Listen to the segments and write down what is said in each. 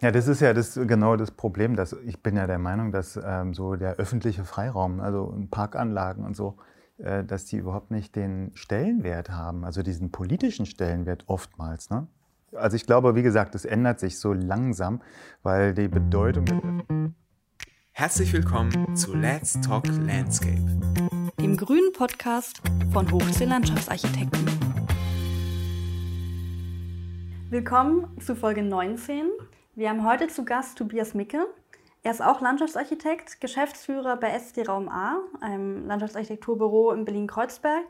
Ja, das ist ja das, genau das Problem. Dass, ich bin ja der Meinung, dass ähm, so der öffentliche Freiraum, also Parkanlagen und so, äh, dass die überhaupt nicht den Stellenwert haben, also diesen politischen Stellenwert oftmals. Ne? Also ich glaube, wie gesagt, es ändert sich so langsam, weil die Bedeutung. Herzlich willkommen zu Let's Talk Landscape, dem grünen Podcast von Hochsee Landschaftsarchitekten. Willkommen zu Folge 19. Wir haben heute zu Gast Tobias Micke. Er ist auch Landschaftsarchitekt, Geschäftsführer bei SD Raum A, einem Landschaftsarchitekturbüro in Berlin-Kreuzberg.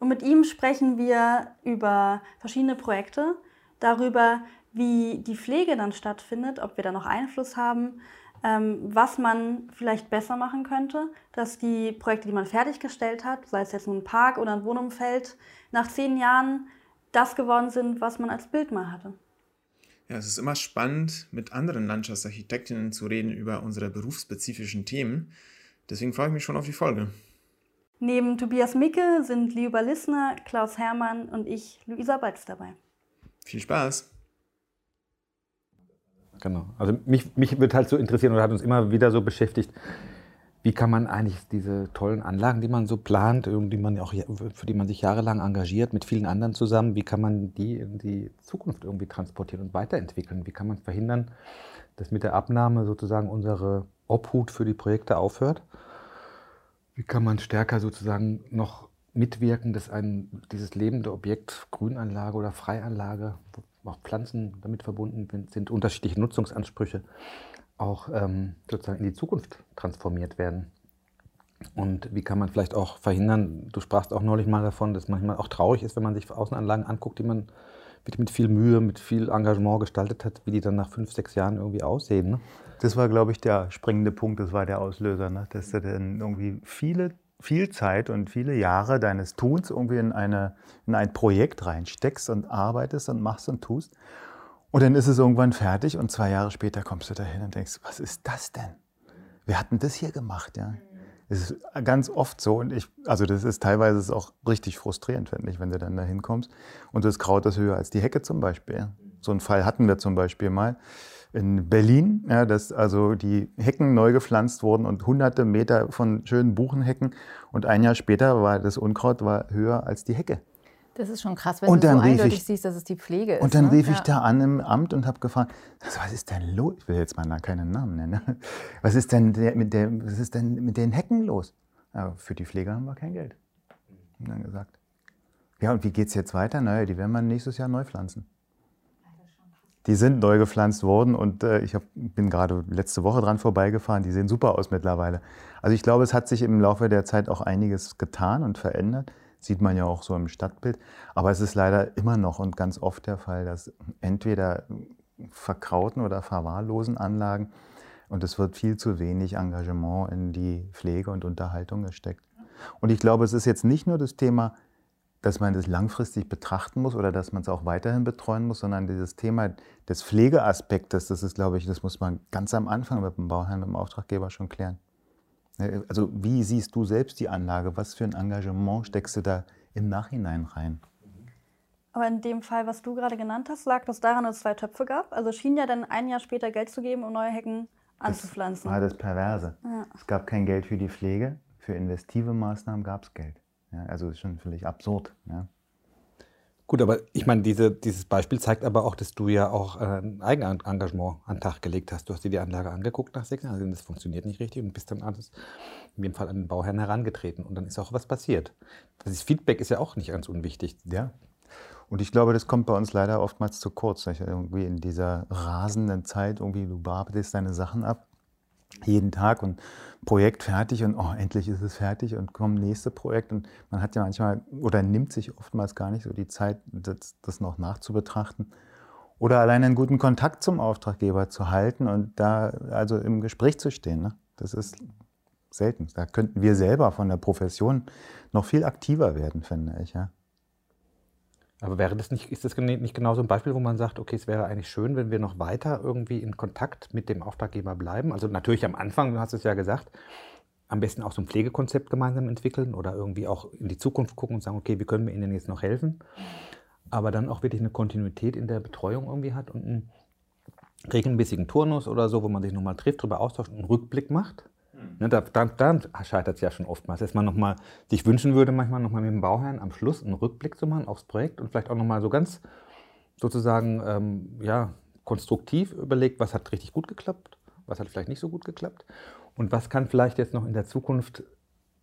Und mit ihm sprechen wir über verschiedene Projekte, darüber, wie die Pflege dann stattfindet, ob wir da noch Einfluss haben, ähm, was man vielleicht besser machen könnte, dass die Projekte, die man fertiggestellt hat, sei es jetzt nun ein Park oder ein Wohnumfeld, nach zehn Jahren das geworden sind, was man als Bild mal hatte. Ja, es ist immer spannend, mit anderen Landschaftsarchitektinnen zu reden über unsere berufsspezifischen Themen. Deswegen freue ich mich schon auf die Folge. Neben Tobias Micke sind Liuba Lissner, Klaus Hermann und ich, Luisa Balz, dabei. Viel Spaß! Genau. Also mich, mich wird halt so interessieren oder hat uns immer wieder so beschäftigt, wie kann man eigentlich diese tollen Anlagen, die man so plant, die man auch, für die man sich jahrelang engagiert, mit vielen anderen zusammen, wie kann man die in die Zukunft irgendwie transportieren und weiterentwickeln? Wie kann man verhindern, dass mit der Abnahme sozusagen unsere Obhut für die Projekte aufhört? Wie kann man stärker sozusagen noch mitwirken, dass ein, dieses lebende Objekt, Grünanlage oder Freianlage, wo auch Pflanzen damit verbunden sind, unterschiedliche Nutzungsansprüche, auch ähm, sozusagen in die Zukunft transformiert werden. Und wie kann man vielleicht auch verhindern, du sprachst auch neulich mal davon, dass manchmal auch traurig ist, wenn man sich Außenanlagen anguckt, die man mit viel Mühe, mit viel Engagement gestaltet hat, wie die dann nach fünf, sechs Jahren irgendwie aussehen. Ne? Das war, glaube ich, der springende Punkt, das war der Auslöser, ne? dass du dann irgendwie viele, viel Zeit und viele Jahre deines Tuns irgendwie in, eine, in ein Projekt reinsteckst und arbeitest und machst und tust. Und dann ist es irgendwann fertig und zwei Jahre später kommst du dahin und denkst, was ist das denn? Wir hatten das hier gemacht, ja. Es ist ganz oft so und ich, also das ist teilweise auch richtig frustrierend, finde ich, wenn du dann da hinkommst und das Kraut ist höher als die Hecke zum Beispiel. So einen Fall hatten wir zum Beispiel mal in Berlin, ja, dass also die Hecken neu gepflanzt wurden und hunderte Meter von schönen Buchenhecken und ein Jahr später war das Unkraut war höher als die Hecke. Das ist schon krass, wenn und du so eindeutig ich, siehst, dass es die Pflege ist. Und dann ne? rief ich da an im Amt und habe gefragt, was ist denn los? Ich will jetzt mal keinen Namen nennen. Was ist denn, der, mit, der, was ist denn mit den Hecken los? Ja, für die Pflege haben wir kein Geld. Und dann gesagt. Ja, und wie geht es jetzt weiter? Naja, die werden wir nächstes Jahr neu pflanzen. Die sind neu gepflanzt worden und äh, ich hab, bin gerade letzte Woche dran vorbeigefahren. Die sehen super aus mittlerweile. Also ich glaube, es hat sich im Laufe der Zeit auch einiges getan und verändert. Sieht man ja auch so im Stadtbild. Aber es ist leider immer noch und ganz oft der Fall, dass entweder verkrauten oder verwahrlosen Anlagen und es wird viel zu wenig Engagement in die Pflege und Unterhaltung gesteckt. Und ich glaube, es ist jetzt nicht nur das Thema, dass man das langfristig betrachten muss oder dass man es auch weiterhin betreuen muss, sondern dieses Thema des Pflegeaspektes, das ist, glaube ich, das muss man ganz am Anfang mit dem Bauherrn, mit dem Auftraggeber schon klären. Ne, also wie siehst du selbst die Anlage? Was für ein Engagement steckst du da im Nachhinein rein? Aber in dem Fall, was du gerade genannt hast, lag das daran, dass es zwei Töpfe gab. Also schien ja dann ein Jahr später Geld zu geben, um neue Hecken anzupflanzen. Das war das Perverse. Ja. Es gab kein Geld für die Pflege, für investive Maßnahmen gab es Geld. Ja, also ist schon völlig absurd. Ja. Gut, aber ich meine, diese, dieses Beispiel zeigt aber auch, dass du ja auch äh, ein Eigenengagement an den Tag gelegt hast. Du hast dir die Anlage angeguckt nach Jahren, also das funktioniert nicht richtig und bist dann alles, in dem Fall an den Bauherrn herangetreten und dann ist auch was passiert. Das Feedback ist ja auch nicht ganz unwichtig. Ja. Und ich glaube, das kommt bei uns leider oftmals zu kurz. Irgendwie in dieser rasenden Zeit, irgendwie du bearbeitest deine Sachen ab jeden Tag und Projekt fertig und oh, endlich ist es fertig und kommt nächste Projekt und man hat ja manchmal oder nimmt sich oftmals gar nicht so die Zeit, das, das noch nachzubetrachten oder allein einen guten Kontakt zum Auftraggeber zu halten und da also im Gespräch zu stehen. Ne? Das ist selten. Da könnten wir selber von der Profession noch viel aktiver werden, finde ich. Ja? Aber wäre das nicht, ist das nicht genau so ein Beispiel, wo man sagt, okay, es wäre eigentlich schön, wenn wir noch weiter irgendwie in Kontakt mit dem Auftraggeber bleiben? Also natürlich am Anfang, du hast es ja gesagt, am besten auch so ein Pflegekonzept gemeinsam entwickeln oder irgendwie auch in die Zukunft gucken und sagen, okay, wie können wir Ihnen jetzt noch helfen? Aber dann auch wirklich eine Kontinuität in der Betreuung irgendwie hat und ein, regelmäßigen Turnus oder so, wo man sich nochmal trifft, darüber austauscht und einen Rückblick macht. Ne, da, da, da scheitert es ja schon oftmals, dass man nochmal sich wünschen würde, manchmal nochmal mit dem Bauherrn am Schluss einen Rückblick zu machen aufs Projekt und vielleicht auch nochmal so ganz sozusagen ähm, ja, konstruktiv überlegt, was hat richtig gut geklappt, was hat vielleicht nicht so gut geklappt und was kann vielleicht jetzt noch in der Zukunft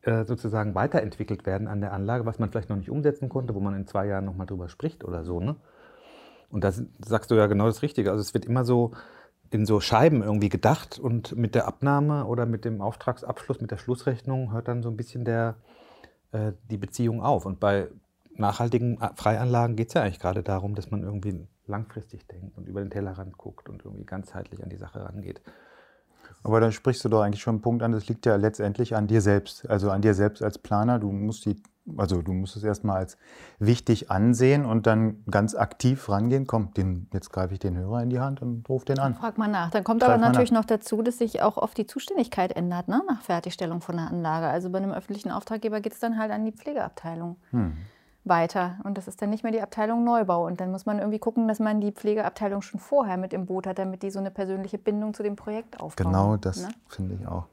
äh, sozusagen weiterentwickelt werden an der Anlage, was man vielleicht noch nicht umsetzen konnte, wo man in zwei Jahren nochmal drüber spricht oder so. Ne? Und da sagst du ja genau das Richtige. Also es wird immer so in so Scheiben irgendwie gedacht und mit der Abnahme oder mit dem Auftragsabschluss, mit der Schlussrechnung hört dann so ein bisschen der, äh, die Beziehung auf. Und bei nachhaltigen Freianlagen geht es ja eigentlich gerade darum, dass man irgendwie langfristig denkt und über den Tellerrand guckt und irgendwie ganzheitlich an die Sache rangeht. Aber dann sprichst du doch eigentlich schon einen Punkt an, das liegt ja letztendlich an dir selbst, also an dir selbst als Planer. Du musst die also du musst es erstmal als wichtig ansehen und dann ganz aktiv rangehen. Komm, den, jetzt greife ich den Hörer in die Hand und rufe den an. Frag mal nach. Dann kommt Greif aber natürlich noch dazu, dass sich auch oft die Zuständigkeit ändert, ne? nach Fertigstellung von der Anlage. Also bei einem öffentlichen Auftraggeber geht es dann halt an die Pflegeabteilung. Hm. Weiter. Und das ist dann nicht mehr die Abteilung Neubau. Und dann muss man irgendwie gucken, dass man die Pflegeabteilung schon vorher mit im Boot hat, damit die so eine persönliche Bindung zu dem Projekt aufbauen. Genau das ne? finde ich auch.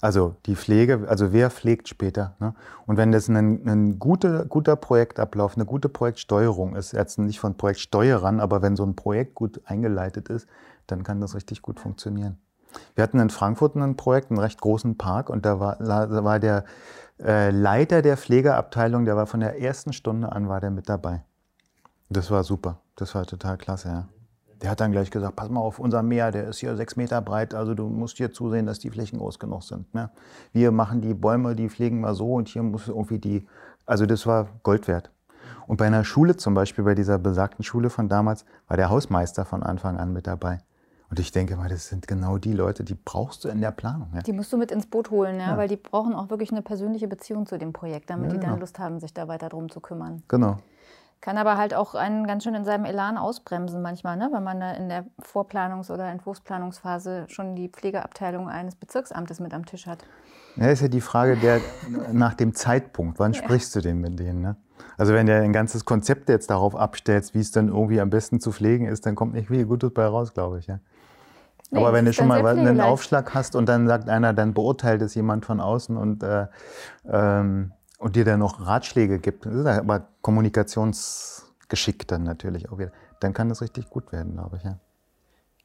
Also die Pflege, also wer pflegt später? Ne? Und wenn das ein, ein guter, guter Projektablauf, eine gute Projektsteuerung ist, jetzt nicht von Projektsteuerern, aber wenn so ein Projekt gut eingeleitet ist, dann kann das richtig gut funktionieren. Wir hatten in Frankfurt ein Projekt, einen recht großen Park, und da war, da war der äh, Leiter der Pflegeabteilung, der war von der ersten Stunde an war der mit dabei. Das war super, das war total klasse, ja. Der hat dann gleich gesagt, pass mal auf, unser Meer, der ist hier sechs Meter breit, also du musst hier zusehen, dass die Flächen groß genug sind. Ne? Wir machen die Bäume, die pflegen wir so und hier muss irgendwie die, also das war Gold wert. Und bei einer Schule zum Beispiel, bei dieser besagten Schule von damals, war der Hausmeister von Anfang an mit dabei. Und ich denke mal, das sind genau die Leute, die brauchst du in der Planung. Ja? Die musst du mit ins Boot holen, ja? ja? weil die brauchen auch wirklich eine persönliche Beziehung zu dem Projekt, damit ja, die dann genau. Lust haben, sich da weiter drum zu kümmern. Genau. Kann aber halt auch einen ganz schön in seinem Elan ausbremsen manchmal, ne? wenn man in der Vorplanungs- oder Entwurfsplanungsphase schon die Pflegeabteilung eines Bezirksamtes mit am Tisch hat. Ja, ist ja die Frage der, nach dem Zeitpunkt. Wann ja. sprichst du denn mit denen? Ne? Also wenn du ein ganzes Konzept jetzt darauf abstellst, wie es dann irgendwie am besten zu pflegen ist, dann kommt nicht viel Gutes bei raus, glaube ich. Ja? Nee, aber wenn du schon mal einen Aufschlag hast und dann sagt einer, dann beurteilt es jemand von außen und äh, ähm, und dir dann noch Ratschläge gibt, das ist aber Kommunikationsgeschick dann natürlich auch wieder, dann kann das richtig gut werden, glaube ich. Ja.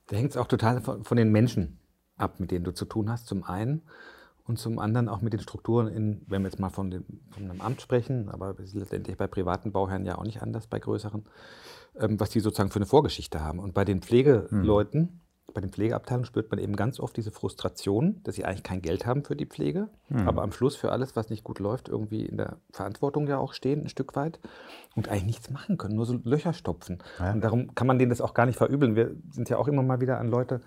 Da hängt es auch total von, von, den Menschen ab, mit denen du zu tun hast, zum einen. Und zum anderen auch mit den Strukturen, in, wenn wir jetzt mal von, dem, von einem Amt sprechen, aber letztendlich bei privaten Bauherren ja auch nicht anders, bei größeren, ähm, was die sozusagen für eine Vorgeschichte haben. Und bei den Pflegeleuten, hm bei den Pflegeabteilungen spürt man eben ganz oft diese Frustration, dass sie eigentlich kein Geld haben für die Pflege, mhm. aber am Schluss für alles, was nicht gut läuft, irgendwie in der Verantwortung ja auch stehen, ein Stück weit und eigentlich nichts machen können, nur so Löcher stopfen. Ja. Und darum kann man denen das auch gar nicht verübeln. Wir sind ja auch immer mal wieder an Leute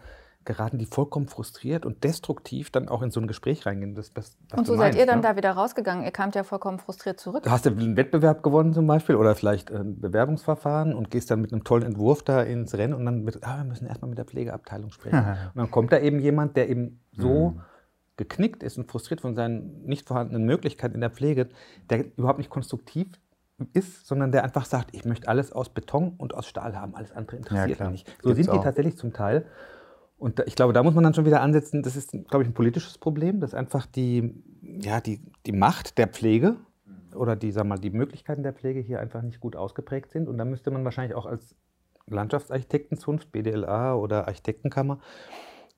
geraten, die vollkommen frustriert und destruktiv dann auch in so ein Gespräch reingehen. Das, das, und so seid meinst, ihr dann ne? da wieder rausgegangen? Ihr kamt ja vollkommen frustriert zurück. Du hast ja einen Wettbewerb gewonnen zum Beispiel oder vielleicht ein Bewerbungsverfahren und gehst dann mit einem tollen Entwurf da ins Rennen und dann mit, ah, wir müssen erstmal mit der Pflegeabteilung sprechen. und dann kommt da eben jemand, der eben so mhm. geknickt ist und frustriert von seinen nicht vorhandenen Möglichkeiten in der Pflege, der überhaupt nicht konstruktiv ist, sondern der einfach sagt, ich möchte alles aus Beton und aus Stahl haben, alles andere interessiert ja, mich nicht. So Gibt's sind die auch. tatsächlich zum Teil. Und ich glaube, da muss man dann schon wieder ansetzen, das ist, glaube ich, ein politisches Problem, dass einfach die, ja, die, die Macht der Pflege oder die, sag mal, die Möglichkeiten der Pflege hier einfach nicht gut ausgeprägt sind. Und da müsste man wahrscheinlich auch als Landschaftsarchitektenzunft, BDLA oder Architektenkammer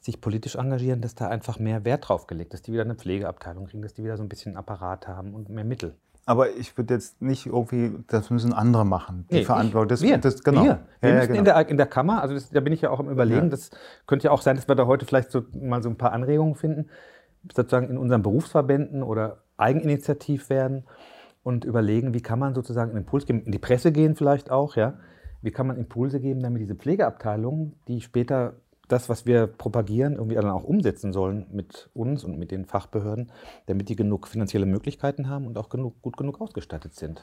sich politisch engagieren, dass da einfach mehr Wert drauf gelegt, dass die wieder eine Pflegeabteilung kriegen, dass die wieder so ein bisschen Apparat haben und mehr Mittel. Aber ich würde jetzt nicht irgendwie, das müssen andere machen, die nee, Verantwortung. Das, wir, das, genau. wir, wir ja, müssen genau. in, der, in der Kammer, also das, da bin ich ja auch im Überlegen, ja. das könnte ja auch sein, dass wir da heute vielleicht so, mal so ein paar Anregungen finden, sozusagen in unseren Berufsverbänden oder Eigeninitiativ werden und überlegen, wie kann man sozusagen einen Impuls geben, in die Presse gehen vielleicht auch, ja, wie kann man Impulse geben, damit diese Pflegeabteilungen, die später das, was wir propagieren, irgendwie dann auch umsetzen sollen mit uns und mit den Fachbehörden, damit die genug finanzielle Möglichkeiten haben und auch genug, gut genug ausgestattet sind.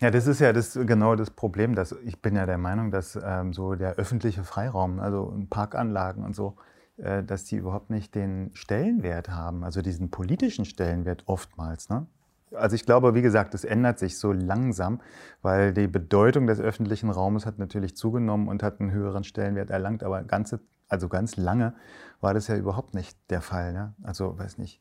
Ja, das ist ja das, genau das Problem. Dass ich bin ja der Meinung, dass ähm, so der öffentliche Freiraum, also Parkanlagen und so, äh, dass die überhaupt nicht den Stellenwert haben, also diesen politischen Stellenwert oftmals. Ne? Also ich glaube, wie gesagt, es ändert sich so langsam, weil die Bedeutung des öffentlichen Raumes hat natürlich zugenommen und hat einen höheren Stellenwert erlangt, aber ganze also ganz lange war das ja überhaupt nicht der Fall. Ne? Also, weiß nicht,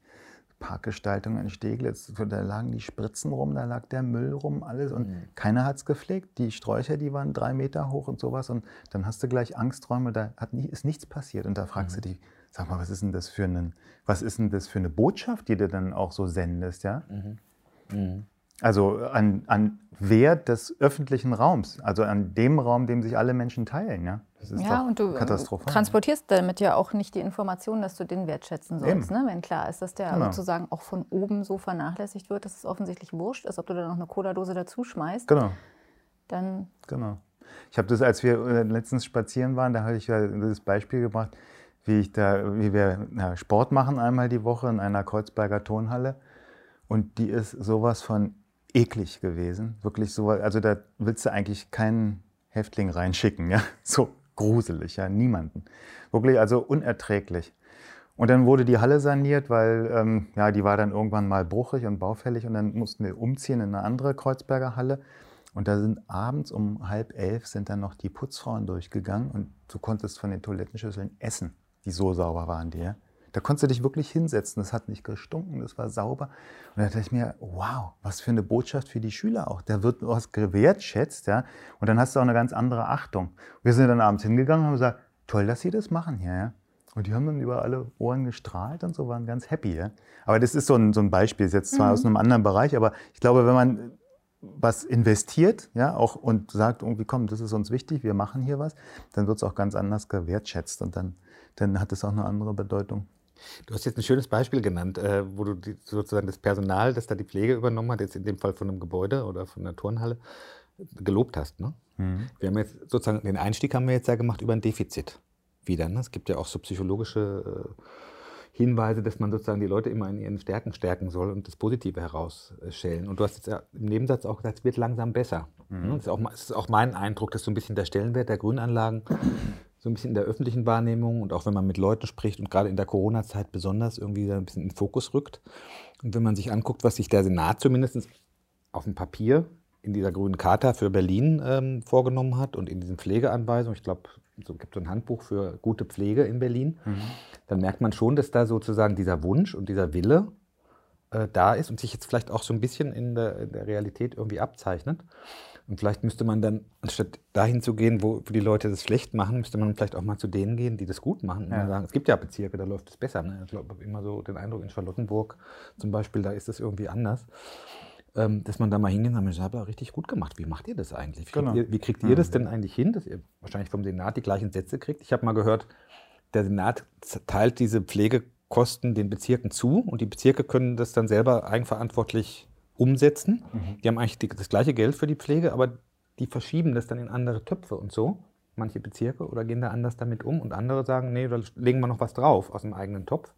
Parkgestaltung in Steglitz, da lagen die Spritzen rum, da lag der Müll rum, alles und mhm. keiner hat es gepflegt. Die Sträucher, die waren drei Meter hoch und sowas und dann hast du gleich Angsträume, da hat nie, ist nichts passiert und da fragst mhm. du dich, sag mal, was ist denn das für einen, was ist denn das für eine Botschaft, die du dann auch so sendest, ja? Mhm. Also an, an Wert des öffentlichen Raums, also an dem Raum, dem sich alle Menschen teilen. Ja, das ist ja und du äh, transportierst damit ja auch nicht die Information, dass du den wertschätzen sollst. Ne? Wenn klar ist, dass der genau. sozusagen auch von oben so vernachlässigt wird, dass es offensichtlich wurscht ist, ob du da noch eine Cola-Dose dazu schmeißt. Genau. Dann genau. Ich habe das, als wir äh, letztens spazieren waren, da habe ich ja das Beispiel gebracht, wie, ich da, wie wir ja, Sport machen einmal die Woche in einer Kreuzberger Tonhalle. Und die ist sowas von eklig gewesen. Wirklich so, also da willst du eigentlich keinen Häftling reinschicken, ja. So gruselig, ja, niemanden. Wirklich, also unerträglich. Und dann wurde die Halle saniert, weil ähm, ja, die war dann irgendwann mal bruchig und baufällig und dann mussten wir umziehen in eine andere Kreuzberger Halle. Und da sind abends um halb elf sind dann noch die Putzfrauen durchgegangen und du konntest von den Toilettenschüsseln essen, die so sauber waren die. Ja? Da konntest du dich wirklich hinsetzen. Das hat nicht gestunken, das war sauber. Und da dachte ich mir, wow, was für eine Botschaft für die Schüler auch. Da wird was gewertschätzt, ja. Und dann hast du auch eine ganz andere Achtung. Wir sind dann abends hingegangen und haben gesagt, toll, dass sie das machen hier, ja. Und die haben dann über alle Ohren gestrahlt und so, waren ganz happy. Ja? Aber das ist so ein, so ein Beispiel, jetzt zwar mhm. aus einem anderen Bereich, aber ich glaube, wenn man was investiert, ja, auch und sagt irgendwie, komm, das ist uns wichtig, wir machen hier was, dann wird es auch ganz anders gewertschätzt und dann, dann hat es auch eine andere Bedeutung. Du hast jetzt ein schönes Beispiel genannt, äh, wo du die, sozusagen das Personal, das da die Pflege übernommen hat, jetzt in dem Fall von einem Gebäude oder von einer Turnhalle, gelobt hast. Ne? Mhm. Wir haben jetzt sozusagen den Einstieg haben wir jetzt ja gemacht über ein Defizit wieder. Ne? Es gibt ja auch so psychologische äh, Hinweise, dass man sozusagen die Leute immer in ihren Stärken stärken soll und das Positive herausschälen. Und du hast jetzt im Nebensatz auch gesagt, es wird langsam besser. Mhm. Das, ist auch, das ist auch mein Eindruck, dass so ein bisschen der Stellenwert der Grünanlagen so ein bisschen in der öffentlichen Wahrnehmung und auch wenn man mit Leuten spricht und gerade in der Corona-Zeit besonders irgendwie ein bisschen in den Fokus rückt. Und wenn man sich anguckt, was sich der Senat zumindest auf dem Papier in dieser grünen Charta für Berlin ähm, vorgenommen hat und in diesen Pflegeanweisungen, ich glaube, so gibt es ein Handbuch für gute Pflege in Berlin, mhm. dann merkt man schon, dass da sozusagen dieser Wunsch und dieser Wille äh, da ist und sich jetzt vielleicht auch so ein bisschen in der, in der Realität irgendwie abzeichnet. Und vielleicht müsste man dann, anstatt dahin zu gehen, wo, die Leute das schlecht machen, müsste man vielleicht auch mal zu denen gehen, die das gut machen. Ja. Und sagen, es gibt ja Bezirke, da läuft es besser. Ne? Ich habe immer so den Eindruck, in Charlottenburg zum Beispiel, da ist es irgendwie anders. Ähm, dass man da mal hingehen und sagt, ich habe richtig gut gemacht. Wie macht ihr das eigentlich? Wie, genau. kriegt, ihr, wie kriegt ihr das denn eigentlich hin, dass ihr wahrscheinlich vom Senat die gleichen Sätze kriegt? Ich habe mal gehört, der Senat teilt diese Pflegekosten den Bezirken zu und die Bezirke können das dann selber eigenverantwortlich umsetzen. Mhm. Die haben eigentlich die, das gleiche Geld für die Pflege, aber die verschieben das dann in andere Töpfe und so. Manche Bezirke oder gehen da anders damit um und andere sagen, nee, da legen wir noch was drauf aus dem eigenen Topf.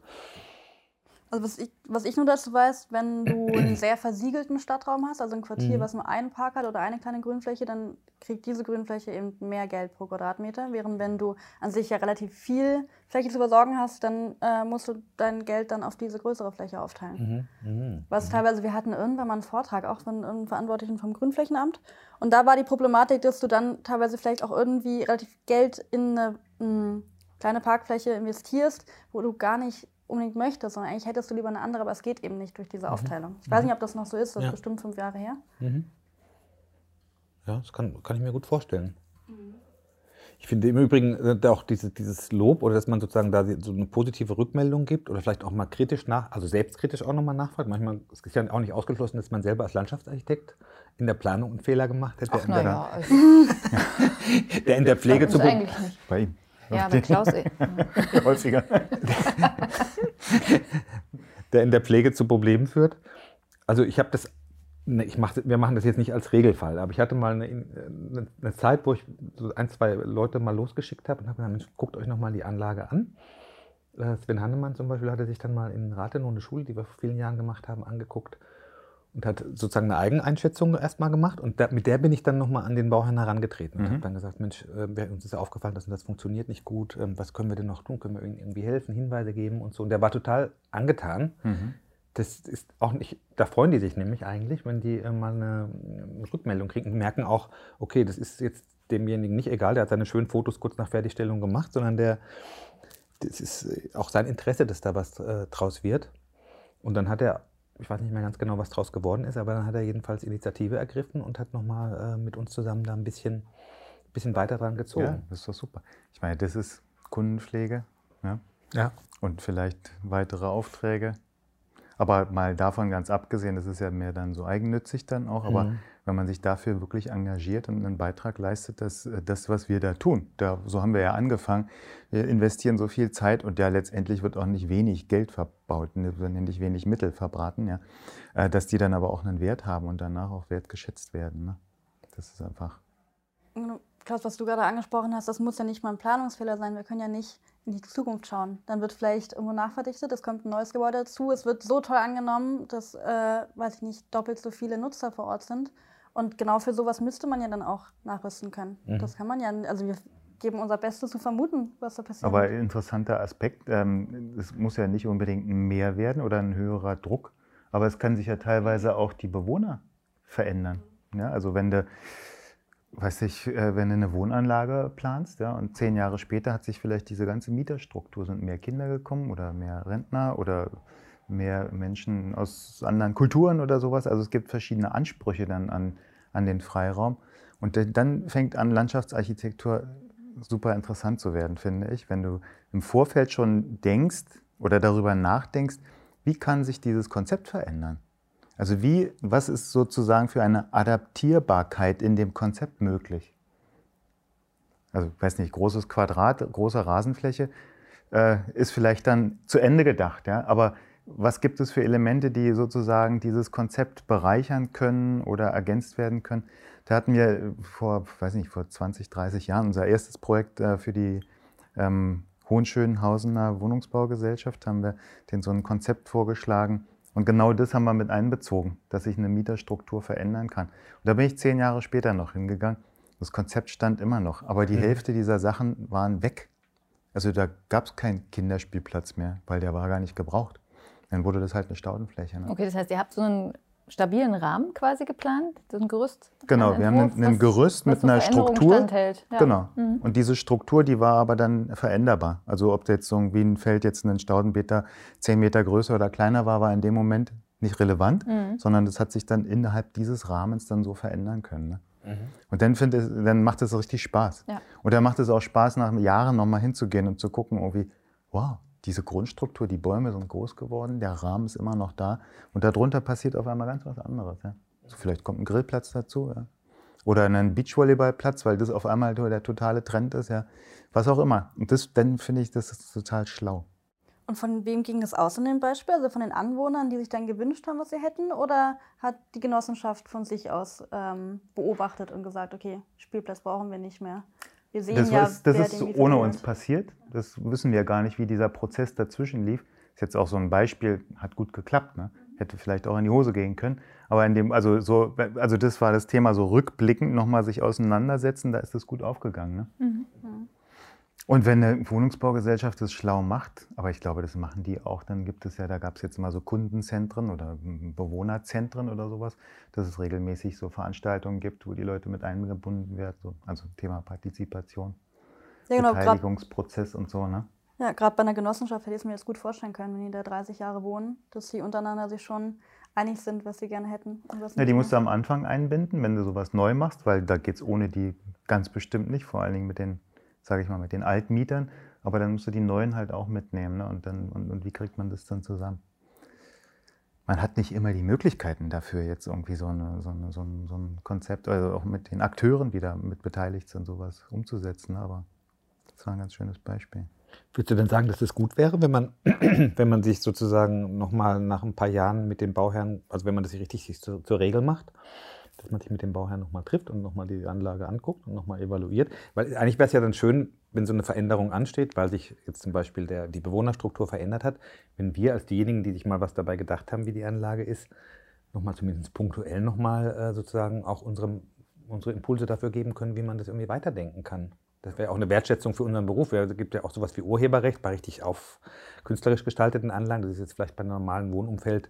Also was ich, was ich nur dazu weiß, wenn du einen sehr versiegelten Stadtraum hast, also ein Quartier, mhm. was nur einen Park hat oder eine kleine Grünfläche, dann kriegt diese Grünfläche eben mehr Geld pro Quadratmeter. Während wenn du an sich ja relativ viel Fläche zu versorgen hast, dann äh, musst du dein Geld dann auf diese größere Fläche aufteilen. Mhm. Mhm. Was mhm. teilweise, wir hatten irgendwann mal einen Vortrag auch von einem Verantwortlichen vom Grünflächenamt und da war die Problematik, dass du dann teilweise vielleicht auch irgendwie relativ Geld in eine, eine kleine Parkfläche investierst, wo du gar nicht unbedingt möchtest, sondern eigentlich hättest du lieber eine andere, aber es geht eben nicht durch diese mhm. Aufteilung. Ich weiß nicht, ob das noch so ist, das ja. ist bestimmt fünf Jahre her. Mhm. Ja, das kann, kann ich mir gut vorstellen. Mhm. Ich finde im Übrigen äh, auch diese, dieses Lob oder dass man sozusagen da so eine positive Rückmeldung gibt oder vielleicht auch mal kritisch nach, also selbstkritisch auch nochmal nachfragt. Manchmal ist es ja auch nicht ausgeschlossen, dass man selber als Landschaftsarchitekt in der Planung einen Fehler gemacht hätte. Ach, der, ja, also. der in der Pflege zu. Eigentlich nicht. Bei ihm. Ja, bei Klaus. Eh. Häufiger. der in der Pflege zu Problemen führt. Also ich habe das, ne, ich mach, wir machen das jetzt nicht als Regelfall, aber ich hatte mal eine, eine Zeit, wo ich so ein, zwei Leute mal losgeschickt habe und habe gesagt, Mensch, guckt euch nochmal die Anlage an. Äh, Sven Hannemann zum Beispiel hatte sich dann mal in Rathenow eine Schule, die wir vor vielen Jahren gemacht haben, angeguckt und hat sozusagen eine Eigeneinschätzung erstmal gemacht und da, mit der bin ich dann nochmal an den Bauherrn herangetreten und mhm. habe dann gesagt, Mensch, äh, uns ist ja aufgefallen, dass das funktioniert nicht gut, ähm, was können wir denn noch tun, können wir irgendwie helfen, Hinweise geben und so und der war total angetan, mhm. das ist auch nicht, da freuen die sich nämlich eigentlich, wenn die äh, mal eine Rückmeldung kriegen und merken auch, okay, das ist jetzt demjenigen nicht egal, der hat seine schönen Fotos kurz nach Fertigstellung gemacht, sondern der, das ist äh, auch sein Interesse, dass da was äh, draus wird. Und dann hat er, ich weiß nicht mehr ganz genau, was draus geworden ist, aber dann hat er jedenfalls Initiative ergriffen und hat nochmal äh, mit uns zusammen da ein bisschen, bisschen weiter dran gezogen. Ja, das ist doch super. Ich meine, das ist Kundenpflege. Ja. ja. Und vielleicht weitere Aufträge. Aber mal davon ganz abgesehen, das ist ja mehr dann so eigennützig dann auch, aber mhm. Wenn man sich dafür wirklich engagiert und einen Beitrag leistet, dass das, was wir da tun, da, so haben wir ja angefangen, wir investieren so viel Zeit und ja letztendlich wird auch nicht wenig Geld verbaut, ne, nicht wenig Mittel verbraten, ja, äh, dass die dann aber auch einen Wert haben und danach auch wertgeschätzt werden. Ne? Das ist einfach. Klaus, was du gerade angesprochen hast, das muss ja nicht mal ein Planungsfehler sein. Wir können ja nicht in die Zukunft schauen. Dann wird vielleicht irgendwo nachverdichtet, es kommt ein neues Gebäude dazu, es wird so toll angenommen, dass, äh, weiß ich nicht, doppelt so viele Nutzer vor Ort sind. Und genau für sowas müsste man ja dann auch nachrüsten können. Mhm. Das kann man ja, also wir geben unser Bestes zu vermuten, was da passiert. Aber interessanter Aspekt, ähm, es muss ja nicht unbedingt mehr werden oder ein höherer Druck, aber es kann sich ja teilweise auch die Bewohner verändern. Ja, also wenn du weiß ich, äh, wenn du eine Wohnanlage planst, ja, und zehn Jahre später hat sich vielleicht diese ganze Mieterstruktur, sind mehr Kinder gekommen oder mehr Rentner oder mehr Menschen aus anderen Kulturen oder sowas. Also es gibt verschiedene Ansprüche dann an, an den Freiraum. Und dann fängt an, Landschaftsarchitektur super interessant zu werden, finde ich, wenn du im Vorfeld schon denkst oder darüber nachdenkst, wie kann sich dieses Konzept verändern? Also wie, was ist sozusagen für eine Adaptierbarkeit in dem Konzept möglich? Also, weiß nicht, großes Quadrat, große Rasenfläche äh, ist vielleicht dann zu Ende gedacht, ja. Aber was gibt es für Elemente, die sozusagen dieses Konzept bereichern können oder ergänzt werden können? Da hatten wir vor, weiß nicht, vor 20, 30 Jahren unser erstes Projekt äh, für die ähm, Hohenschönhausener Wohnungsbaugesellschaft, haben wir denen so ein Konzept vorgeschlagen, und genau das haben wir mit einbezogen, dass sich eine Mieterstruktur verändern kann. Und da bin ich zehn Jahre später noch hingegangen. Das Konzept stand immer noch, aber die mhm. Hälfte dieser Sachen waren weg. Also da gab es keinen Kinderspielplatz mehr, weil der war gar nicht gebraucht. Dann wurde das halt eine Staudenfläche. Ne? Okay, das heißt, ihr habt so einen stabilen Rahmen quasi geplant, so ein Gerüst? Genau, wir haben ein, ein Gerüst mit einer Struktur. Standhält. Ja. Genau. Mhm. Und diese Struktur, die war aber dann veränderbar. Also ob jetzt irgendwie ein Feld jetzt ein Staudenmeter zehn Meter größer oder kleiner war, war in dem Moment nicht relevant, mhm. sondern das hat sich dann innerhalb dieses Rahmens dann so verändern können. Ne? Mhm. Und dann, find, dann macht es richtig Spaß. Ja. Und dann macht es auch Spaß, nach Jahren nochmal hinzugehen und zu gucken, irgendwie, wow, diese Grundstruktur, die Bäume sind groß geworden, der Rahmen ist immer noch da und darunter passiert auf einmal ganz was anderes. Ja. Also vielleicht kommt ein Grillplatz dazu ja. oder ein Beachvolleyballplatz, weil das auf einmal der totale Trend ist, ja. was auch immer. Und das, dann finde ich, das ist total schlau. Und von wem ging das aus in dem Beispiel? Also von den Anwohnern, die sich dann gewünscht haben, was sie hätten? Oder hat die Genossenschaft von sich aus ähm, beobachtet und gesagt, okay, Spielplatz brauchen wir nicht mehr? Wir sehen das ja, was, das ist ohne uns passiert. Das wissen wir gar nicht, wie dieser Prozess dazwischen lief. Ist jetzt auch so ein Beispiel, hat gut geklappt. Ne? Hätte vielleicht auch in die Hose gehen können. Aber in dem, also so, also das war das Thema, so rückblickend nochmal sich auseinandersetzen, da ist das gut aufgegangen. Ne? Mhm. Und wenn eine Wohnungsbaugesellschaft das schlau macht, aber ich glaube, das machen die auch, dann gibt es ja, da gab es jetzt mal so Kundenzentren oder Bewohnerzentren oder sowas, dass es regelmäßig so Veranstaltungen gibt, wo die Leute mit eingebunden werden, so, also Thema Partizipation, ja, genau, Beteiligungsprozess und so. Ne? Ja, gerade bei einer Genossenschaft hätte ich es mir das gut vorstellen können, wenn die da 30 Jahre wohnen, dass sie untereinander sich schon einig sind, was sie gerne hätten. ja, die musst du am Anfang einbinden, wenn du sowas neu machst, weil da geht es ohne die ganz bestimmt nicht, vor allen Dingen mit den sage ich mal, mit den Altmietern. Aber dann musst du die neuen halt auch mitnehmen. Ne? Und, dann, und, und wie kriegt man das dann zusammen? Man hat nicht immer die Möglichkeiten dafür, jetzt irgendwie so, eine, so, eine, so, ein, so ein Konzept, also auch mit den Akteuren, die da mit beteiligt sind, sowas umzusetzen. Ne? Aber das war ein ganz schönes Beispiel. Würdest du denn sagen, dass es gut wäre, wenn man, wenn man sich sozusagen nochmal nach ein paar Jahren mit den Bauherren, also wenn man das richtig sich zur, zur Regel macht, dass man sich mit dem Bauherrn nochmal trifft und nochmal die Anlage anguckt und nochmal evaluiert. Weil eigentlich wäre es ja dann schön, wenn so eine Veränderung ansteht, weil sich jetzt zum Beispiel der, die Bewohnerstruktur verändert hat, wenn wir als diejenigen, die sich mal was dabei gedacht haben, wie die Anlage ist, nochmal zumindest punktuell nochmal äh, sozusagen auch unsere, unsere Impulse dafür geben können, wie man das irgendwie weiterdenken kann. Das wäre auch eine Wertschätzung für unseren Beruf. Es gibt ja auch sowas wie Urheberrecht bei richtig auf künstlerisch gestalteten Anlagen. Das ist jetzt vielleicht beim normalen Wohnumfeld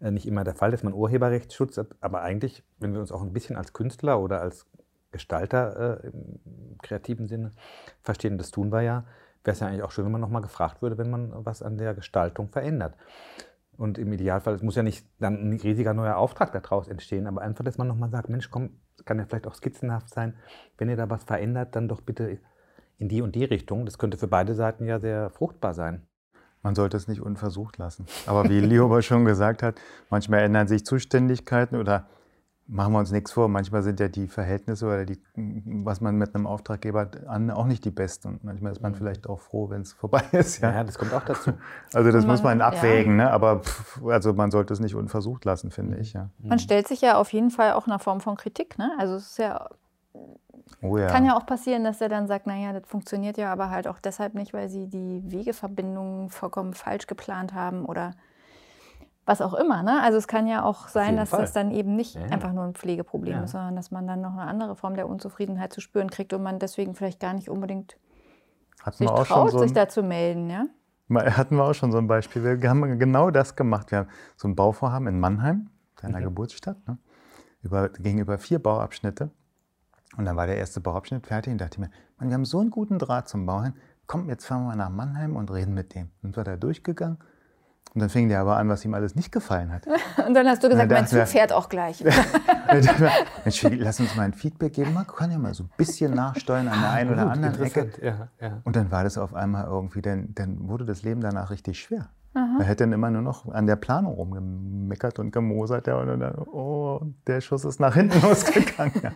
nicht immer der Fall, dass man Urheberrechtsschutz hat. Aber eigentlich, wenn wir uns auch ein bisschen als Künstler oder als Gestalter äh, im kreativen Sinne verstehen, das tun wir ja, wäre es ja eigentlich auch schön, wenn man nochmal gefragt würde, wenn man was an der Gestaltung verändert. Und im Idealfall, es muss ja nicht dann ein riesiger neuer Auftrag daraus entstehen, aber einfach, dass man nochmal sagt, Mensch, komm, kann ja vielleicht auch skizzenhaft sein, wenn ihr da was verändert, dann doch bitte in die und die Richtung. Das könnte für beide Seiten ja sehr fruchtbar sein. Man sollte es nicht unversucht lassen. Aber wie Leo schon gesagt hat, manchmal ändern sich Zuständigkeiten oder machen wir uns nichts vor, manchmal sind ja die Verhältnisse oder die, was man mit einem Auftraggeber an, auch nicht die besten. Und manchmal ist man mhm. vielleicht auch froh, wenn es vorbei ist. Ja. ja, das kommt auch dazu. Also das man, muss man abwägen, ja. ne? aber pff, also man sollte es nicht unversucht lassen, finde ich. Ja. Man stellt sich ja auf jeden Fall auch einer Form von Kritik. Ne? Also es ist ja, oh ja, kann ja auch passieren, dass er dann sagt, naja, das funktioniert ja aber halt auch deshalb nicht, weil sie die Wegeverbindungen vollkommen falsch geplant haben oder was auch immer. Ne? Also es kann ja auch sein, dass Fall. das dann eben nicht ja. einfach nur ein Pflegeproblem ja. ist, sondern dass man dann noch eine andere Form der Unzufriedenheit zu spüren kriegt und man deswegen vielleicht gar nicht unbedingt Hatten sich traut, so sich da zu melden. Ja? Hatten wir auch schon so ein Beispiel. Wir haben genau das gemacht. Wir haben so ein Bauvorhaben in Mannheim, deiner mhm. Geburtsstadt, ne? über, gegenüber vier Bauabschnitte. Und dann war der erste Bauabschnitt fertig und dachte ich mir, Mann, wir haben so einen guten Draht zum Bauherrn. Komm, jetzt fahren wir nach Mannheim und reden mit dem. Und wir da durchgegangen und dann fing der aber an, was ihm alles nicht gefallen hat. Und dann hast du gesagt, mein Zug fährt auch gleich. Mensch, lass uns mal ein Feedback geben. Man kann ja mal so ein bisschen nachsteuern an der einen oder anderen Ecke. Ja, ja. Und dann war das auf einmal irgendwie, dann, dann wurde das Leben danach richtig schwer. Aha. Er hätte dann immer nur noch an der Planung rumgemeckert und gemosert. und dann, oh, der Schuss ist nach hinten losgegangen.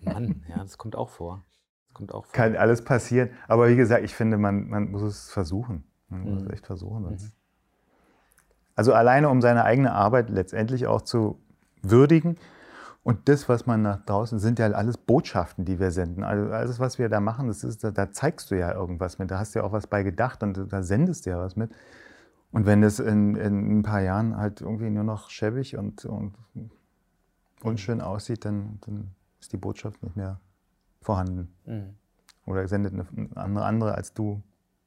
Mann, ja, das kommt auch vor. Das kommt auch vor. Kann alles passieren. Aber wie gesagt, ich finde, man, man muss es versuchen. Man mhm. muss es echt versuchen, sonst mhm. Also alleine um seine eigene Arbeit letztendlich auch zu würdigen. Und das, was man nach draußen, sind ja alles Botschaften, die wir senden. Also alles, was wir da machen, das ist, da, zeigst du ja irgendwas mit. Da hast du ja auch was bei gedacht und da sendest du ja was mit. Und wenn das in, in ein paar Jahren halt irgendwie nur noch schäbig und, und unschön aussieht, dann, dann ist die Botschaft nicht mehr vorhanden. Mhm. Oder sendet eine andere, als du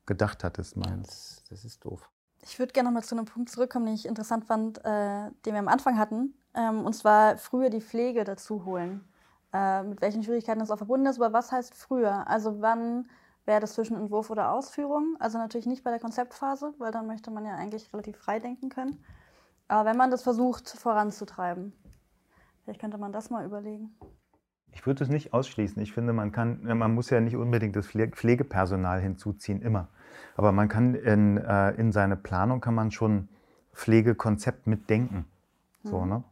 gedacht hattest. Ja, das, das ist doof. Ich würde gerne noch mal zu einem Punkt zurückkommen, den ich interessant fand, äh, den wir am Anfang hatten. Ähm, und zwar früher die Pflege dazu holen. Äh, mit welchen Schwierigkeiten das auch verbunden ist, aber was heißt früher? Also wann wäre das zwischen Entwurf oder Ausführung? Also natürlich nicht bei der Konzeptphase, weil dann möchte man ja eigentlich relativ frei denken können. Aber wenn man das versucht voranzutreiben, vielleicht könnte man das mal überlegen. Ich würde es nicht ausschließen. Ich finde, man kann, man muss ja nicht unbedingt das Pflegepersonal hinzuziehen, immer. Aber man kann in, äh, in seine Planung kann man schon Pflegekonzept mitdenken. So, mhm. ne?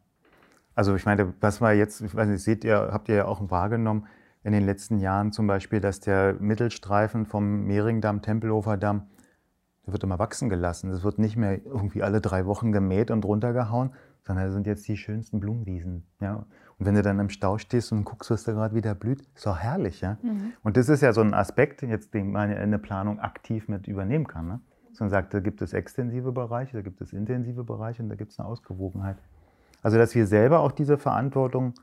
Also ich meine, was wir jetzt, ich weiß nicht, seht ihr, habt ihr ja auch wahrgenommen in den letzten Jahren zum Beispiel, dass der Mittelstreifen vom Mehringdamm, Tempelhofer Damm, der wird immer wachsen gelassen. Das wird nicht mehr irgendwie alle drei Wochen gemäht und runtergehauen, sondern das sind jetzt die schönsten Blumenwiesen. Ja? Und wenn du dann im Stau stehst und guckst, was da gerade wieder blüht, ist doch herrlich. Ja? Mhm. Und das ist ja so ein Aspekt, jetzt, den man in eine Planung aktiv mit übernehmen kann. Ne? Man sagt, da gibt es extensive Bereiche, da gibt es intensive Bereiche und da gibt es eine Ausgewogenheit. Also, dass wir selber auch diese Verantwortung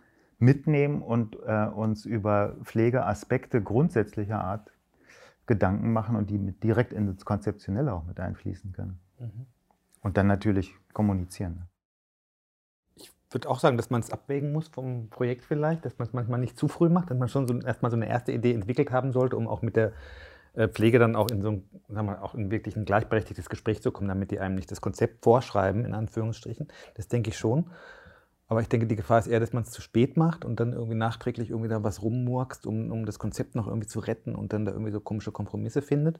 mitnehmen und äh, uns über Pflegeaspekte grundsätzlicher Art Gedanken machen und die mit direkt ins Konzeptionelle auch mit einfließen können. Mhm. Und dann natürlich kommunizieren. Ne? würde auch sagen, dass man es abwägen muss vom Projekt vielleicht, dass man es manchmal nicht zu früh macht, dass man schon so erstmal so eine erste Idee entwickelt haben sollte, um auch mit der äh, Pflege dann auch in so ein, sagen wir, auch in wirklich ein gleichberechtigtes Gespräch zu kommen, damit die einem nicht das Konzept vorschreiben, in Anführungsstrichen. Das denke ich schon. Aber ich denke, die Gefahr ist eher, dass man es zu spät macht und dann irgendwie nachträglich irgendwie da was rummurkst, um, um das Konzept noch irgendwie zu retten und dann da irgendwie so komische Kompromisse findet.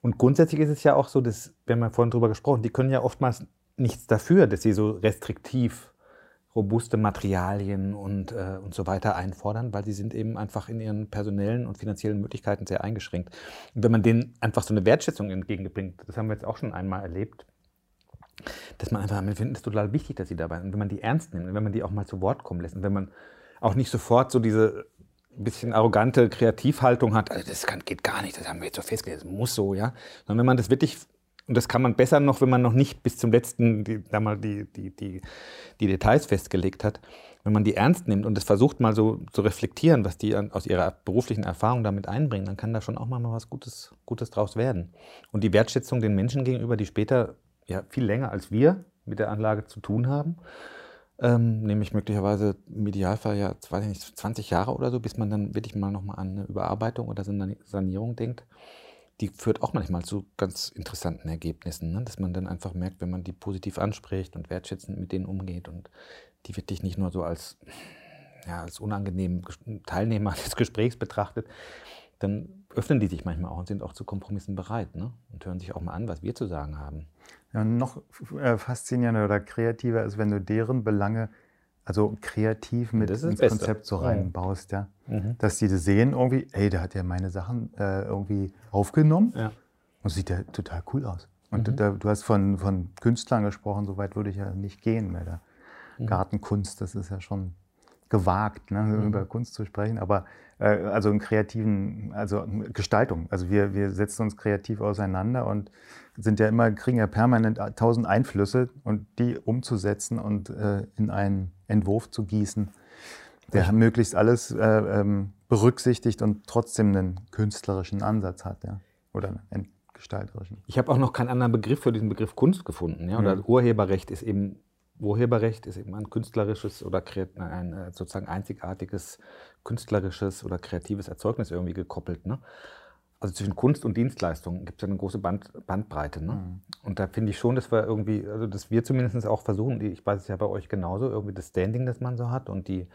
Und grundsätzlich ist es ja auch so, dass, wir haben ja vorhin drüber gesprochen, die können ja oftmals nichts dafür, dass sie so restriktiv robuste Materialien und, äh, und so weiter einfordern, weil sie sind eben einfach in ihren personellen und finanziellen Möglichkeiten sehr eingeschränkt. Und wenn man denen einfach so eine Wertschätzung entgegenbringt, das haben wir jetzt auch schon einmal erlebt, dass man einfach, wir finden es total wichtig, dass sie dabei sind. Und wenn man die ernst nimmt und wenn man die auch mal zu Wort kommen lässt und wenn man auch nicht sofort so diese bisschen arrogante Kreativhaltung hat, also das kann, geht gar nicht, das haben wir jetzt so festgelegt, das muss so, ja. Sondern wenn man das wirklich und das kann man besser noch, wenn man noch nicht bis zum letzten die, da mal die, die, die, die Details festgelegt hat, wenn man die ernst nimmt und es versucht mal so zu reflektieren, was die aus ihrer beruflichen Erfahrung damit einbringen, dann kann da schon auch mal was Gutes, Gutes draus werden. Und die Wertschätzung den Menschen gegenüber, die später ja viel länger als wir mit der Anlage zu tun haben, ähm, nämlich möglicherweise im Idealfall ja 20 Jahre oder so, bis man dann wirklich mal nochmal an eine Überarbeitung oder Sanierung denkt die führt auch manchmal zu ganz interessanten Ergebnissen, ne? dass man dann einfach merkt, wenn man die positiv anspricht und wertschätzend mit denen umgeht und die wirklich nicht nur so als, ja, als unangenehmen Teilnehmer des Gesprächs betrachtet, dann öffnen die sich manchmal auch und sind auch zu Kompromissen bereit ne? und hören sich auch mal an, was wir zu sagen haben. Ja, noch äh, faszinierender oder kreativer ist, wenn du deren Belange also kreativ mit ins Beste. Konzept so reinbaust, ja. Mhm. Dass die das sehen irgendwie, ey, der hat ja meine Sachen äh, irgendwie aufgenommen ja. und sieht ja total cool aus. Und mhm. da, du hast von, von Künstlern gesprochen, so weit würde ich ja nicht gehen mehr. Mhm. Gartenkunst, das ist ja schon gewagt, ne, mhm. über Kunst zu sprechen, aber äh, also in kreativen, also Gestaltung. Also wir, wir setzen uns kreativ auseinander und sind ja immer, kriegen ja permanent tausend Einflüsse und die umzusetzen und äh, in einen Entwurf zu gießen, der ja. möglichst alles äh, ähm, berücksichtigt und trotzdem einen künstlerischen Ansatz hat, ja. Oder einen gestalterischen. Ich habe auch noch keinen anderen Begriff für diesen Begriff Kunst gefunden. Ja? Oder mhm. Urheberrecht ist eben Urheberrecht ist eben ein künstlerisches oder ein äh, sozusagen einzigartiges künstlerisches oder kreatives Erzeugnis irgendwie gekoppelt. Ne? Also zwischen Kunst und Dienstleistung gibt es ja eine große Band, Bandbreite. Ne? Mhm. Und da finde ich schon, dass wir irgendwie, also dass wir zumindest auch versuchen, ich weiß es ja bei euch genauso, irgendwie das Standing, das man so hat und die,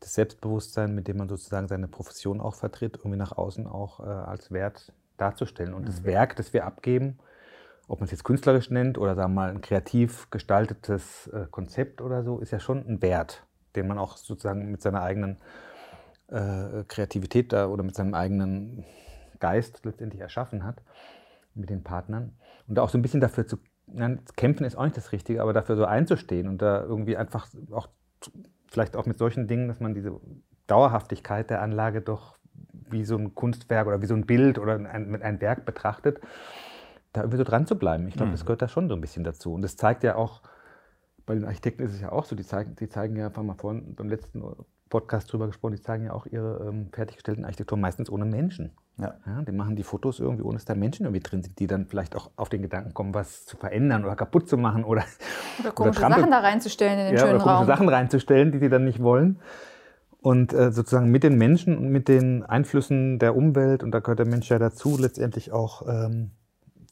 das Selbstbewusstsein, mit dem man sozusagen seine Profession auch vertritt, irgendwie nach außen auch äh, als Wert darzustellen. Und mhm. das Werk, das wir abgeben, ob man es jetzt künstlerisch nennt oder sagen wir mal ein kreativ gestaltetes äh, Konzept oder so, ist ja schon ein Wert, den man auch sozusagen mit seiner eigenen äh, Kreativität da oder mit seinem eigenen Geist letztendlich erschaffen hat, mit den Partnern. Und auch so ein bisschen dafür zu nein, kämpfen ist auch nicht das Richtige, aber dafür so einzustehen und da irgendwie einfach auch vielleicht auch mit solchen Dingen, dass man diese Dauerhaftigkeit der Anlage doch wie so ein Kunstwerk oder wie so ein Bild oder ein, ein Werk betrachtet da irgendwie so dran zu bleiben. Ich glaube, mhm. das gehört da schon so ein bisschen dazu. Und das zeigt ja auch, bei den Architekten ist es ja auch so, die zeigen, die zeigen ja, haben wir vorhin beim letzten Podcast drüber gesprochen, die zeigen ja auch ihre ähm, fertiggestellten Architekturen meistens ohne Menschen. Ja. ja. Die machen die Fotos irgendwie, ohne dass da Menschen irgendwie drin sind, die dann vielleicht auch auf den Gedanken kommen, was zu verändern oder kaputt zu machen oder Oder komische oder Sachen da reinzustellen in den ja, schönen oder Raum. Sachen reinzustellen, die sie dann nicht wollen. Und äh, sozusagen mit den Menschen und mit den Einflüssen der Umwelt, und da gehört der Mensch ja dazu, letztendlich auch ähm,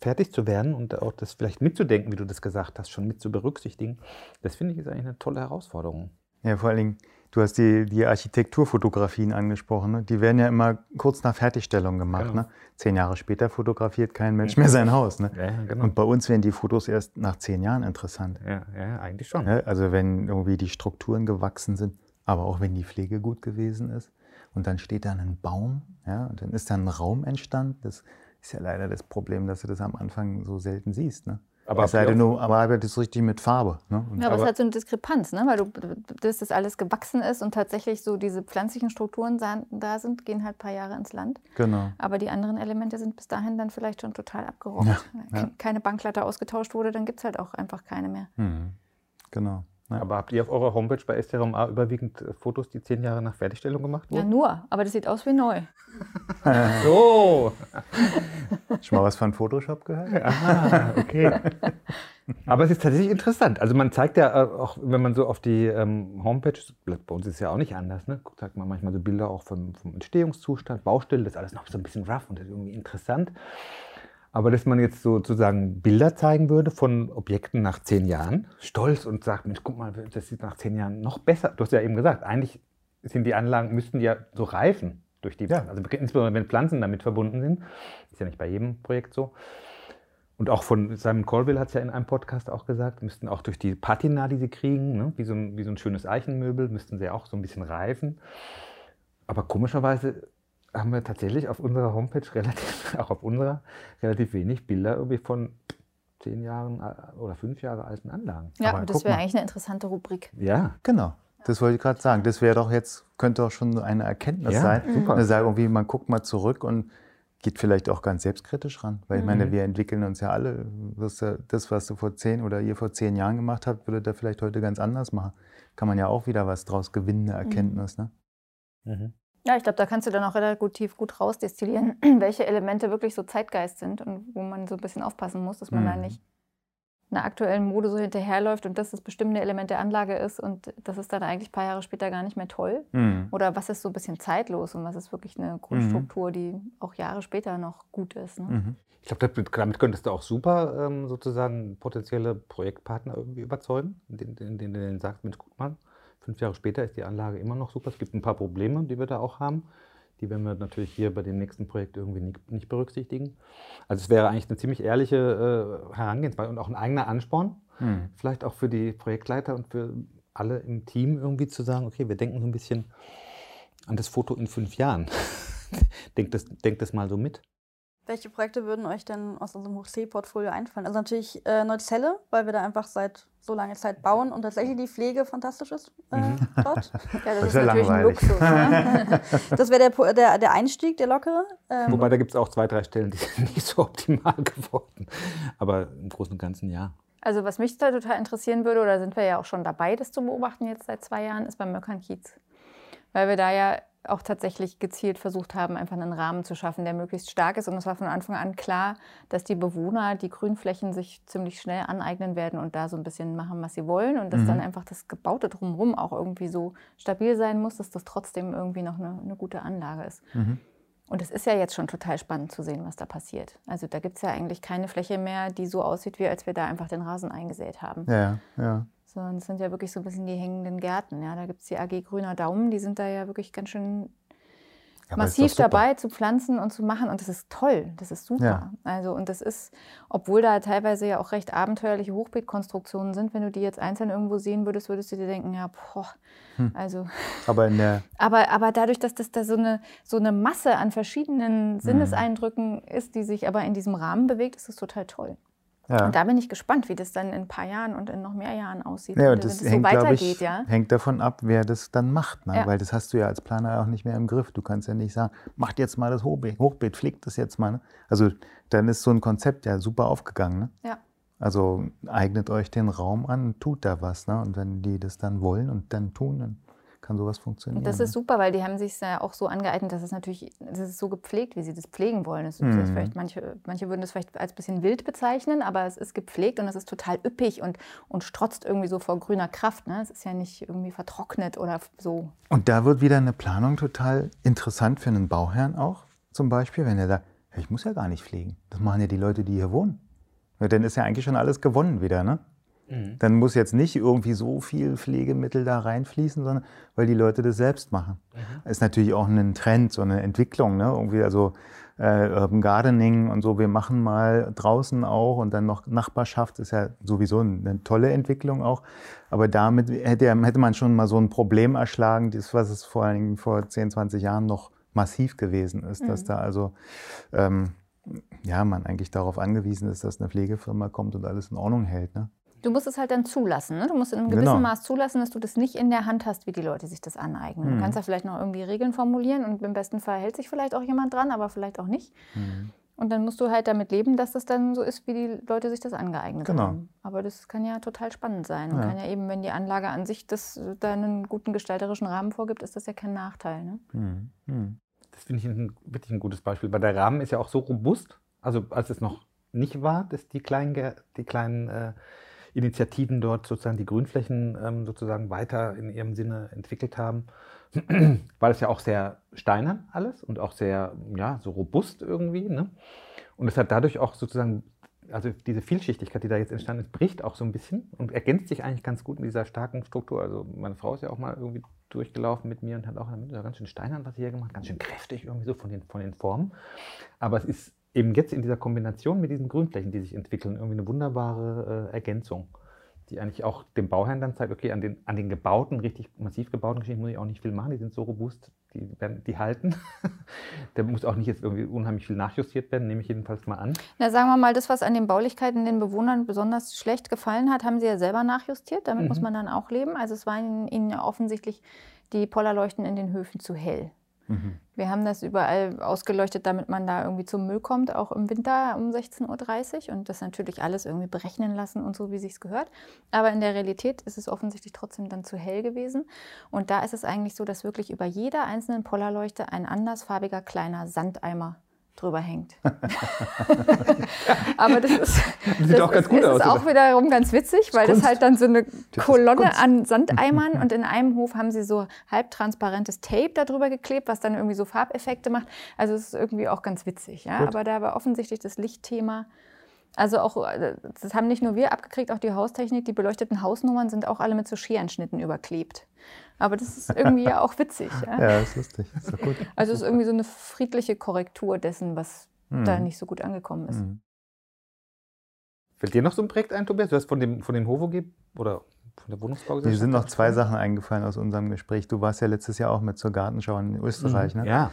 fertig zu werden und auch das vielleicht mitzudenken, wie du das gesagt hast, schon mit zu berücksichtigen, das finde ich ist eigentlich eine tolle Herausforderung. Ja, vor allen Dingen, du hast die, die Architekturfotografien angesprochen. Ne? Die werden ja immer kurz nach Fertigstellung gemacht. Genau. Ne? Zehn Jahre später fotografiert kein Mensch mehr sein Haus. Ne? Ja, genau. Und bei uns werden die Fotos erst nach zehn Jahren interessant. Ja, ja eigentlich schon. Ja, also wenn irgendwie die Strukturen gewachsen sind, aber auch wenn die Pflege gut gewesen ist. Und dann steht da ein Baum, ja, und dann ist da ein Raum entstanden. Das ist ja leider das Problem, dass du das am Anfang so selten siehst. Ne? Aber, es sei denn, du arbeitest richtig mit Farbe. Ne? ja, aber, aber es hat so eine Diskrepanz, ne? weil du, dass das alles gewachsen ist und tatsächlich so diese pflanzlichen Strukturen da sind, gehen halt ein paar Jahre ins Land. Genau. Aber die anderen Elemente sind bis dahin dann vielleicht schon total abgerockt. Ja, ja. Keine Banklatte ausgetauscht wurde, dann gibt es halt auch einfach keine mehr. Mhm. Genau. Ja. Aber habt ihr auf eurer Homepage bei STRMA überwiegend äh, Fotos, die zehn Jahre nach Fertigstellung gemacht wurden? Ja, nur. Aber das sieht aus wie neu. so. Schon mal was von Photoshop gehört? Ah, okay. Aber es ist tatsächlich interessant. Also man zeigt ja äh, auch, wenn man so auf die ähm, Homepage, bei uns ist es ja auch nicht anders, ne? zeigt man manchmal so Bilder auch vom, vom Entstehungszustand, Baustelle, das ist alles noch so ein bisschen rough und das ist irgendwie interessant. Aber dass man jetzt sozusagen Bilder zeigen würde von Objekten nach zehn Jahren, stolz und sagt, Mensch, guck mal, das sieht nach zehn Jahren noch besser. Du hast ja eben gesagt, eigentlich sind die Anlagen, müssten ja so reifen durch die, ja. also insbesondere wenn Pflanzen damit verbunden sind. Ist ja nicht bei jedem Projekt so. Und auch von Simon Colville hat es ja in einem Podcast auch gesagt, müssten auch durch die Patina, die sie kriegen, ne, wie, so ein, wie so ein schönes Eichenmöbel, müssten sie auch so ein bisschen reifen. Aber komischerweise haben wir tatsächlich auf unserer Homepage relativ, auch auf unserer, relativ wenig Bilder irgendwie von zehn Jahren äh, oder fünf Jahre alten Anlagen. Ja, aber das wäre eigentlich eine interessante Rubrik. Ja. Genau. Das wollte ich gerade sagen. Das wäre doch jetzt, könnte doch schon eine Erkenntnis ja, sein. Super. Eine Sagen, irgendwie, man guckt mal zurück und geht vielleicht auch ganz selbstkritisch ran. Weil ich meine, mhm. wir entwickeln uns ja alle. Das, was du vor zehn oder ihr vor zehn Jahren gemacht habt, würdet ihr vielleicht heute ganz anders machen. Kann man ja auch wieder was draus gewinnen, eine Erkenntnis. Ne? Mhm. Ja, ich glaube, da kannst du dann auch relativ gut rausdestillieren, welche Elemente wirklich so Zeitgeist sind und wo man so ein bisschen aufpassen muss, dass man mhm. da nicht einer aktuellen Mode so hinterherläuft und das das bestimmte Element der Anlage ist und das ist dann eigentlich ein paar Jahre später gar nicht mehr toll. Mhm. Oder was ist so ein bisschen zeitlos und was ist wirklich eine Grundstruktur, mhm. die auch Jahre später noch gut ist. Ne? Mhm. Ich glaube, damit könntest du auch super ähm, sozusagen potenzielle Projektpartner irgendwie überzeugen, indem du denen sagst, Mensch, guck mal, fünf Jahre später ist die Anlage immer noch super. Es gibt ein paar Probleme, die wir da auch haben. Die werden wir natürlich hier bei dem nächsten Projekt irgendwie nicht, berücksichtigen. Also es wäre eigentlich eine ziemlich ehrliche äh, Herangehensweise und auch ein eigener Ansporn, hm. vielleicht auch für die Projektleiter und für alle im Team irgendwie zu sagen, okay, wir denken so ein bisschen an das Foto in fünf Jahren. denkt, das, denkt das mal so mit. Welche Projekte würden euch denn aus unserem Hochsee-Portfolio einfallen? Also natürlich äh, Neuzelle, weil wir da einfach seit so lange Zeit bauen und tatsächlich die Pflege fantastisch ist äh, mhm. dort. Ja, das, das ist, ist natürlich ein Luxus. Ne? das wäre der, der, der Einstieg, der lockere. Ähm, Wobei da gibt es auch zwei, drei Stellen, die sind nicht so optimal geworden. Aber im Großen und Ganzen ja. Also was mich da total interessieren würde, oder sind wir ja auch schon dabei, das zu beobachten jetzt seit zwei Jahren, ist beim Möckernkiez. Weil wir da ja auch tatsächlich gezielt versucht haben, einfach einen Rahmen zu schaffen, der möglichst stark ist. Und es war von Anfang an klar, dass die Bewohner die Grünflächen sich ziemlich schnell aneignen werden und da so ein bisschen machen, was sie wollen. Und dass mhm. dann einfach das Gebaute drumherum auch irgendwie so stabil sein muss, dass das trotzdem irgendwie noch eine, eine gute Anlage ist. Mhm. Und es ist ja jetzt schon total spannend zu sehen, was da passiert. Also da gibt es ja eigentlich keine Fläche mehr, die so aussieht, wie als wir da einfach den Rasen eingesät haben. Ja, ja. So, und das sind ja wirklich so ein bisschen die hängenden Gärten. Ja, da gibt es die AG Grüner Daumen, die sind da ja wirklich ganz schön ja, massiv dabei zu pflanzen und zu machen. Und das ist toll, das ist super. Ja. Also, und das ist, obwohl da teilweise ja auch recht abenteuerliche Hochbeetkonstruktionen sind, wenn du die jetzt einzeln irgendwo sehen würdest, würdest du dir denken, ja, boah, hm. also. Aber in der. aber, aber dadurch, dass das da so eine, so eine Masse an verschiedenen hm. Sinneseindrücken hm. ist, die sich aber in diesem Rahmen bewegt, ist das total toll. Ja. Und da bin ich gespannt, wie das dann in ein paar Jahren und in noch mehr Jahren aussieht. Ja, und das wenn hängt, so weitergeht, ich, ja. hängt davon ab, wer das dann macht. Ne? Ja. Weil das hast du ja als Planer auch nicht mehr im Griff. Du kannst ja nicht sagen, macht jetzt mal das Hochbeet, Hochbeet pflegt das jetzt mal. Ne? Also dann ist so ein Konzept ja super aufgegangen. Ne? Ja. Also eignet euch den Raum an, tut da was. Ne? Und wenn die das dann wollen und dann tun, dann kann sowas funktionieren. Und das ist super, weil die haben sich ja auch so angeeignet, dass es natürlich, das ist so gepflegt, wie sie das pflegen wollen. Das mhm. vielleicht, manche, manche würden das vielleicht als bisschen wild bezeichnen, aber es ist gepflegt und es ist total üppig und, und strotzt irgendwie so vor grüner Kraft. Ne? Es ist ja nicht irgendwie vertrocknet oder so. Und da wird wieder eine Planung total interessant für einen Bauherrn auch, zum Beispiel, wenn er sagt, ich muss ja gar nicht pflegen. Das machen ja die Leute, die hier wohnen. Ja, dann ist ja eigentlich schon alles gewonnen wieder, ne? Mhm. Dann muss jetzt nicht irgendwie so viel Pflegemittel da reinfließen, sondern weil die Leute das selbst machen. Mhm. Ist natürlich auch ein Trend, so eine Entwicklung. Ne? Irgendwie also äh, Urban Gardening und so. Wir machen mal draußen auch und dann noch Nachbarschaft ist ja sowieso eine tolle Entwicklung auch. Aber damit hätte, hätte man schon mal so ein Problem erschlagen, das, was es vor allen Dingen vor 10, 20 Jahren noch massiv gewesen ist, mhm. dass da also ähm, ja, man eigentlich darauf angewiesen ist, dass eine Pflegefirma kommt und alles in Ordnung hält. Ne? Du musst es halt dann zulassen. Ne? Du musst in einem gewissen genau. Maß zulassen, dass du das nicht in der Hand hast, wie die Leute sich das aneignen. Mhm. Du kannst ja vielleicht noch irgendwie Regeln formulieren und im besten Fall hält sich vielleicht auch jemand dran, aber vielleicht auch nicht. Mhm. Und dann musst du halt damit leben, dass das dann so ist, wie die Leute sich das angeeignet genau. haben. Aber das kann ja total spannend sein. Ja. kann ja eben, wenn die Anlage an sich das, da einen guten gestalterischen Rahmen vorgibt, ist das ja kein Nachteil. Ne? Mhm. mhm. Das finde ich ein, wirklich ein gutes Beispiel, weil der Rahmen ist ja auch so robust. Also als es noch nicht war, dass die kleinen, die kleinen äh, Initiativen dort sozusagen die Grünflächen ähm, sozusagen weiter in ihrem Sinne entwickelt haben, war das ja auch sehr steinern alles und auch sehr, ja, so robust irgendwie. Ne? Und es hat dadurch auch sozusagen, also diese Vielschichtigkeit, die da jetzt entstanden ist, bricht auch so ein bisschen und ergänzt sich eigentlich ganz gut in dieser starken Struktur. Also meine Frau ist ja auch mal irgendwie durchgelaufen mit mir und hat auch ganz schön steinern was sie hier gemacht, ganz schön kräftig irgendwie so von den, von den Formen. Aber es ist eben jetzt in dieser Kombination mit diesen Grünflächen, die sich entwickeln, irgendwie eine wunderbare äh, Ergänzung, die eigentlich auch dem Bauherrn dann zeigt, okay, an den, an den gebauten, richtig massiv gebauten Geschichten muss ich auch nicht viel machen, die sind so robust, die, werden, die halten. da muss auch nicht jetzt irgendwie unheimlich viel nachjustiert werden, nehme ich jedenfalls mal an. Na, sagen wir mal, das, was an den Baulichkeiten den Bewohnern besonders schlecht gefallen hat, haben sie ja selber nachjustiert, damit mhm. muss man dann auch leben. Also es war ihnen, ihnen ja offensichtlich die Pollerleuchten in den Höfen zu hell. Mhm. Wir haben das überall ausgeleuchtet, damit man da irgendwie zum Müll kommt, auch im Winter um 16.30 Uhr und das natürlich alles irgendwie berechnen lassen und so, wie sich gehört. Aber in der Realität ist es offensichtlich trotzdem dann zu hell gewesen. Und da ist es eigentlich so, dass wirklich über jeder einzelnen Pollerleuchte ein andersfarbiger kleiner Sandeimer drüber hängt. Aber das ist, das sieht auch ganz gut ist, aus. ist auch wiederum ganz witzig, weil das, das halt dann so eine Kolonne an Sandeimern und in einem Hof haben sie so halbtransparentes Tape darüber geklebt, was dann irgendwie so Farbeffekte macht. Also es ist irgendwie auch ganz witzig. Ja? Aber da war offensichtlich das Lichtthema also auch, äh, das haben nicht nur wir abgekriegt, auch die Haustechnik. Die beleuchteten Hausnummern sind auch alle mit so Scherenschnitten überklebt. Aber das ist irgendwie ja auch witzig. Ja, ja ist lustig. Ist gut. Also es ist irgendwie so eine friedliche Korrektur dessen, was mhm. da nicht so gut angekommen ist. Mhm. Fällt dir noch so ein Projekt ein, Tobias? Du hast von dem, von dem Hovo oder von der Wohnungsbaugesellschaft? Mir sind noch zwei Sachen eingefallen aus unserem Gespräch. Du warst ja letztes Jahr auch mit zur Gartenschau in Österreich, mhm. ne? Ja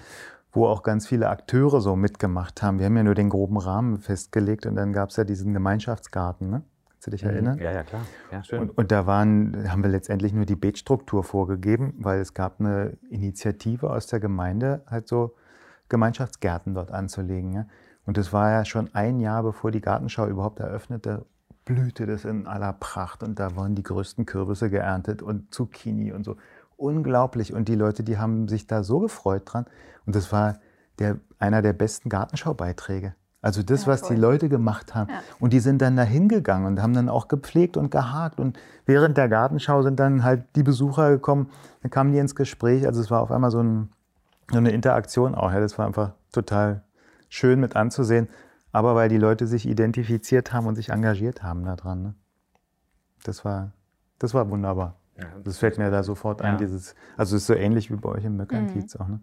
wo auch ganz viele Akteure so mitgemacht haben. Wir haben ja nur den groben Rahmen festgelegt und dann gab es ja diesen Gemeinschaftsgarten. Ne? Kannst du dich mhm. erinnern? Ja, ja, klar. Ja, schön. Und, und, da waren, haben wir letztendlich nur die Beetstruktur vorgegeben, weil es gab eine Initiative aus der Gemeinde, halt so Gemeinschaftsgärten dort anzulegen. Ja? Und das war ja schon ein Jahr, bevor die Gartenschau überhaupt eröffnete, blühte das in aller Pracht und da waren die größten Kürbisse geerntet und Zucchini und so unglaublich. Und die Leute, die haben sich da so gefreut dran. Und das war der, einer der besten Gartenschaubeiträge. Also das, ja, was die Leute gemacht haben. Ja. Und die sind dann da hingegangen und haben dann auch gepflegt und gehakt. Und während der Gartenschau sind dann halt die Besucher gekommen, dann kamen die ins Gespräch. Also es war auf einmal so, ein, so eine Interaktion auch. Ja. Das war einfach total schön mit anzusehen. Aber weil die Leute sich identifiziert haben und sich engagiert haben daran. Ne? Das, war, das war wunderbar. Ja, das fällt mir da sofort ein, dieses, also es ist so ähnlich wie bei euch im Möckernkiez mhm. auch. Ne?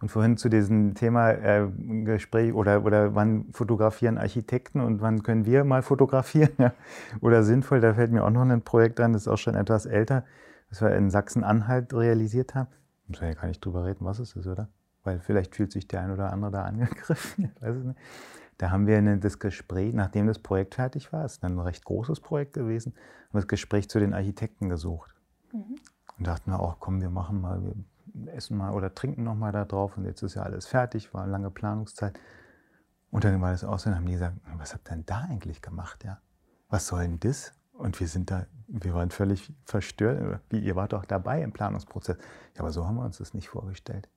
Und vorhin zu diesem Thema äh, Gespräch oder, oder wann fotografieren Architekten und wann können wir mal fotografieren ja? oder sinnvoll, da fällt mir auch noch ein Projekt an, das ist auch schon etwas älter, das wir in Sachsen-Anhalt realisiert haben. Muss man ja gar nicht drüber reden, was es ist, oder? Weil vielleicht fühlt sich der ein oder andere da angegriffen. Da haben wir das Gespräch, nachdem das Projekt fertig war, es ist ein recht großes Projekt gewesen, haben wir das Gespräch zu den Architekten gesucht. Mhm. Und dachten wir auch, komm, wir machen mal, wir essen mal oder trinken noch mal da drauf. Und jetzt ist ja alles fertig, war eine lange Planungszeit. Und dann war das aus und haben die gesagt, was habt ihr denn da eigentlich gemacht? Ja? Was soll denn das? Und wir sind da, wir waren völlig verstört. Wie, ihr wart doch dabei im Planungsprozess. Ja, aber so haben wir uns das nicht vorgestellt.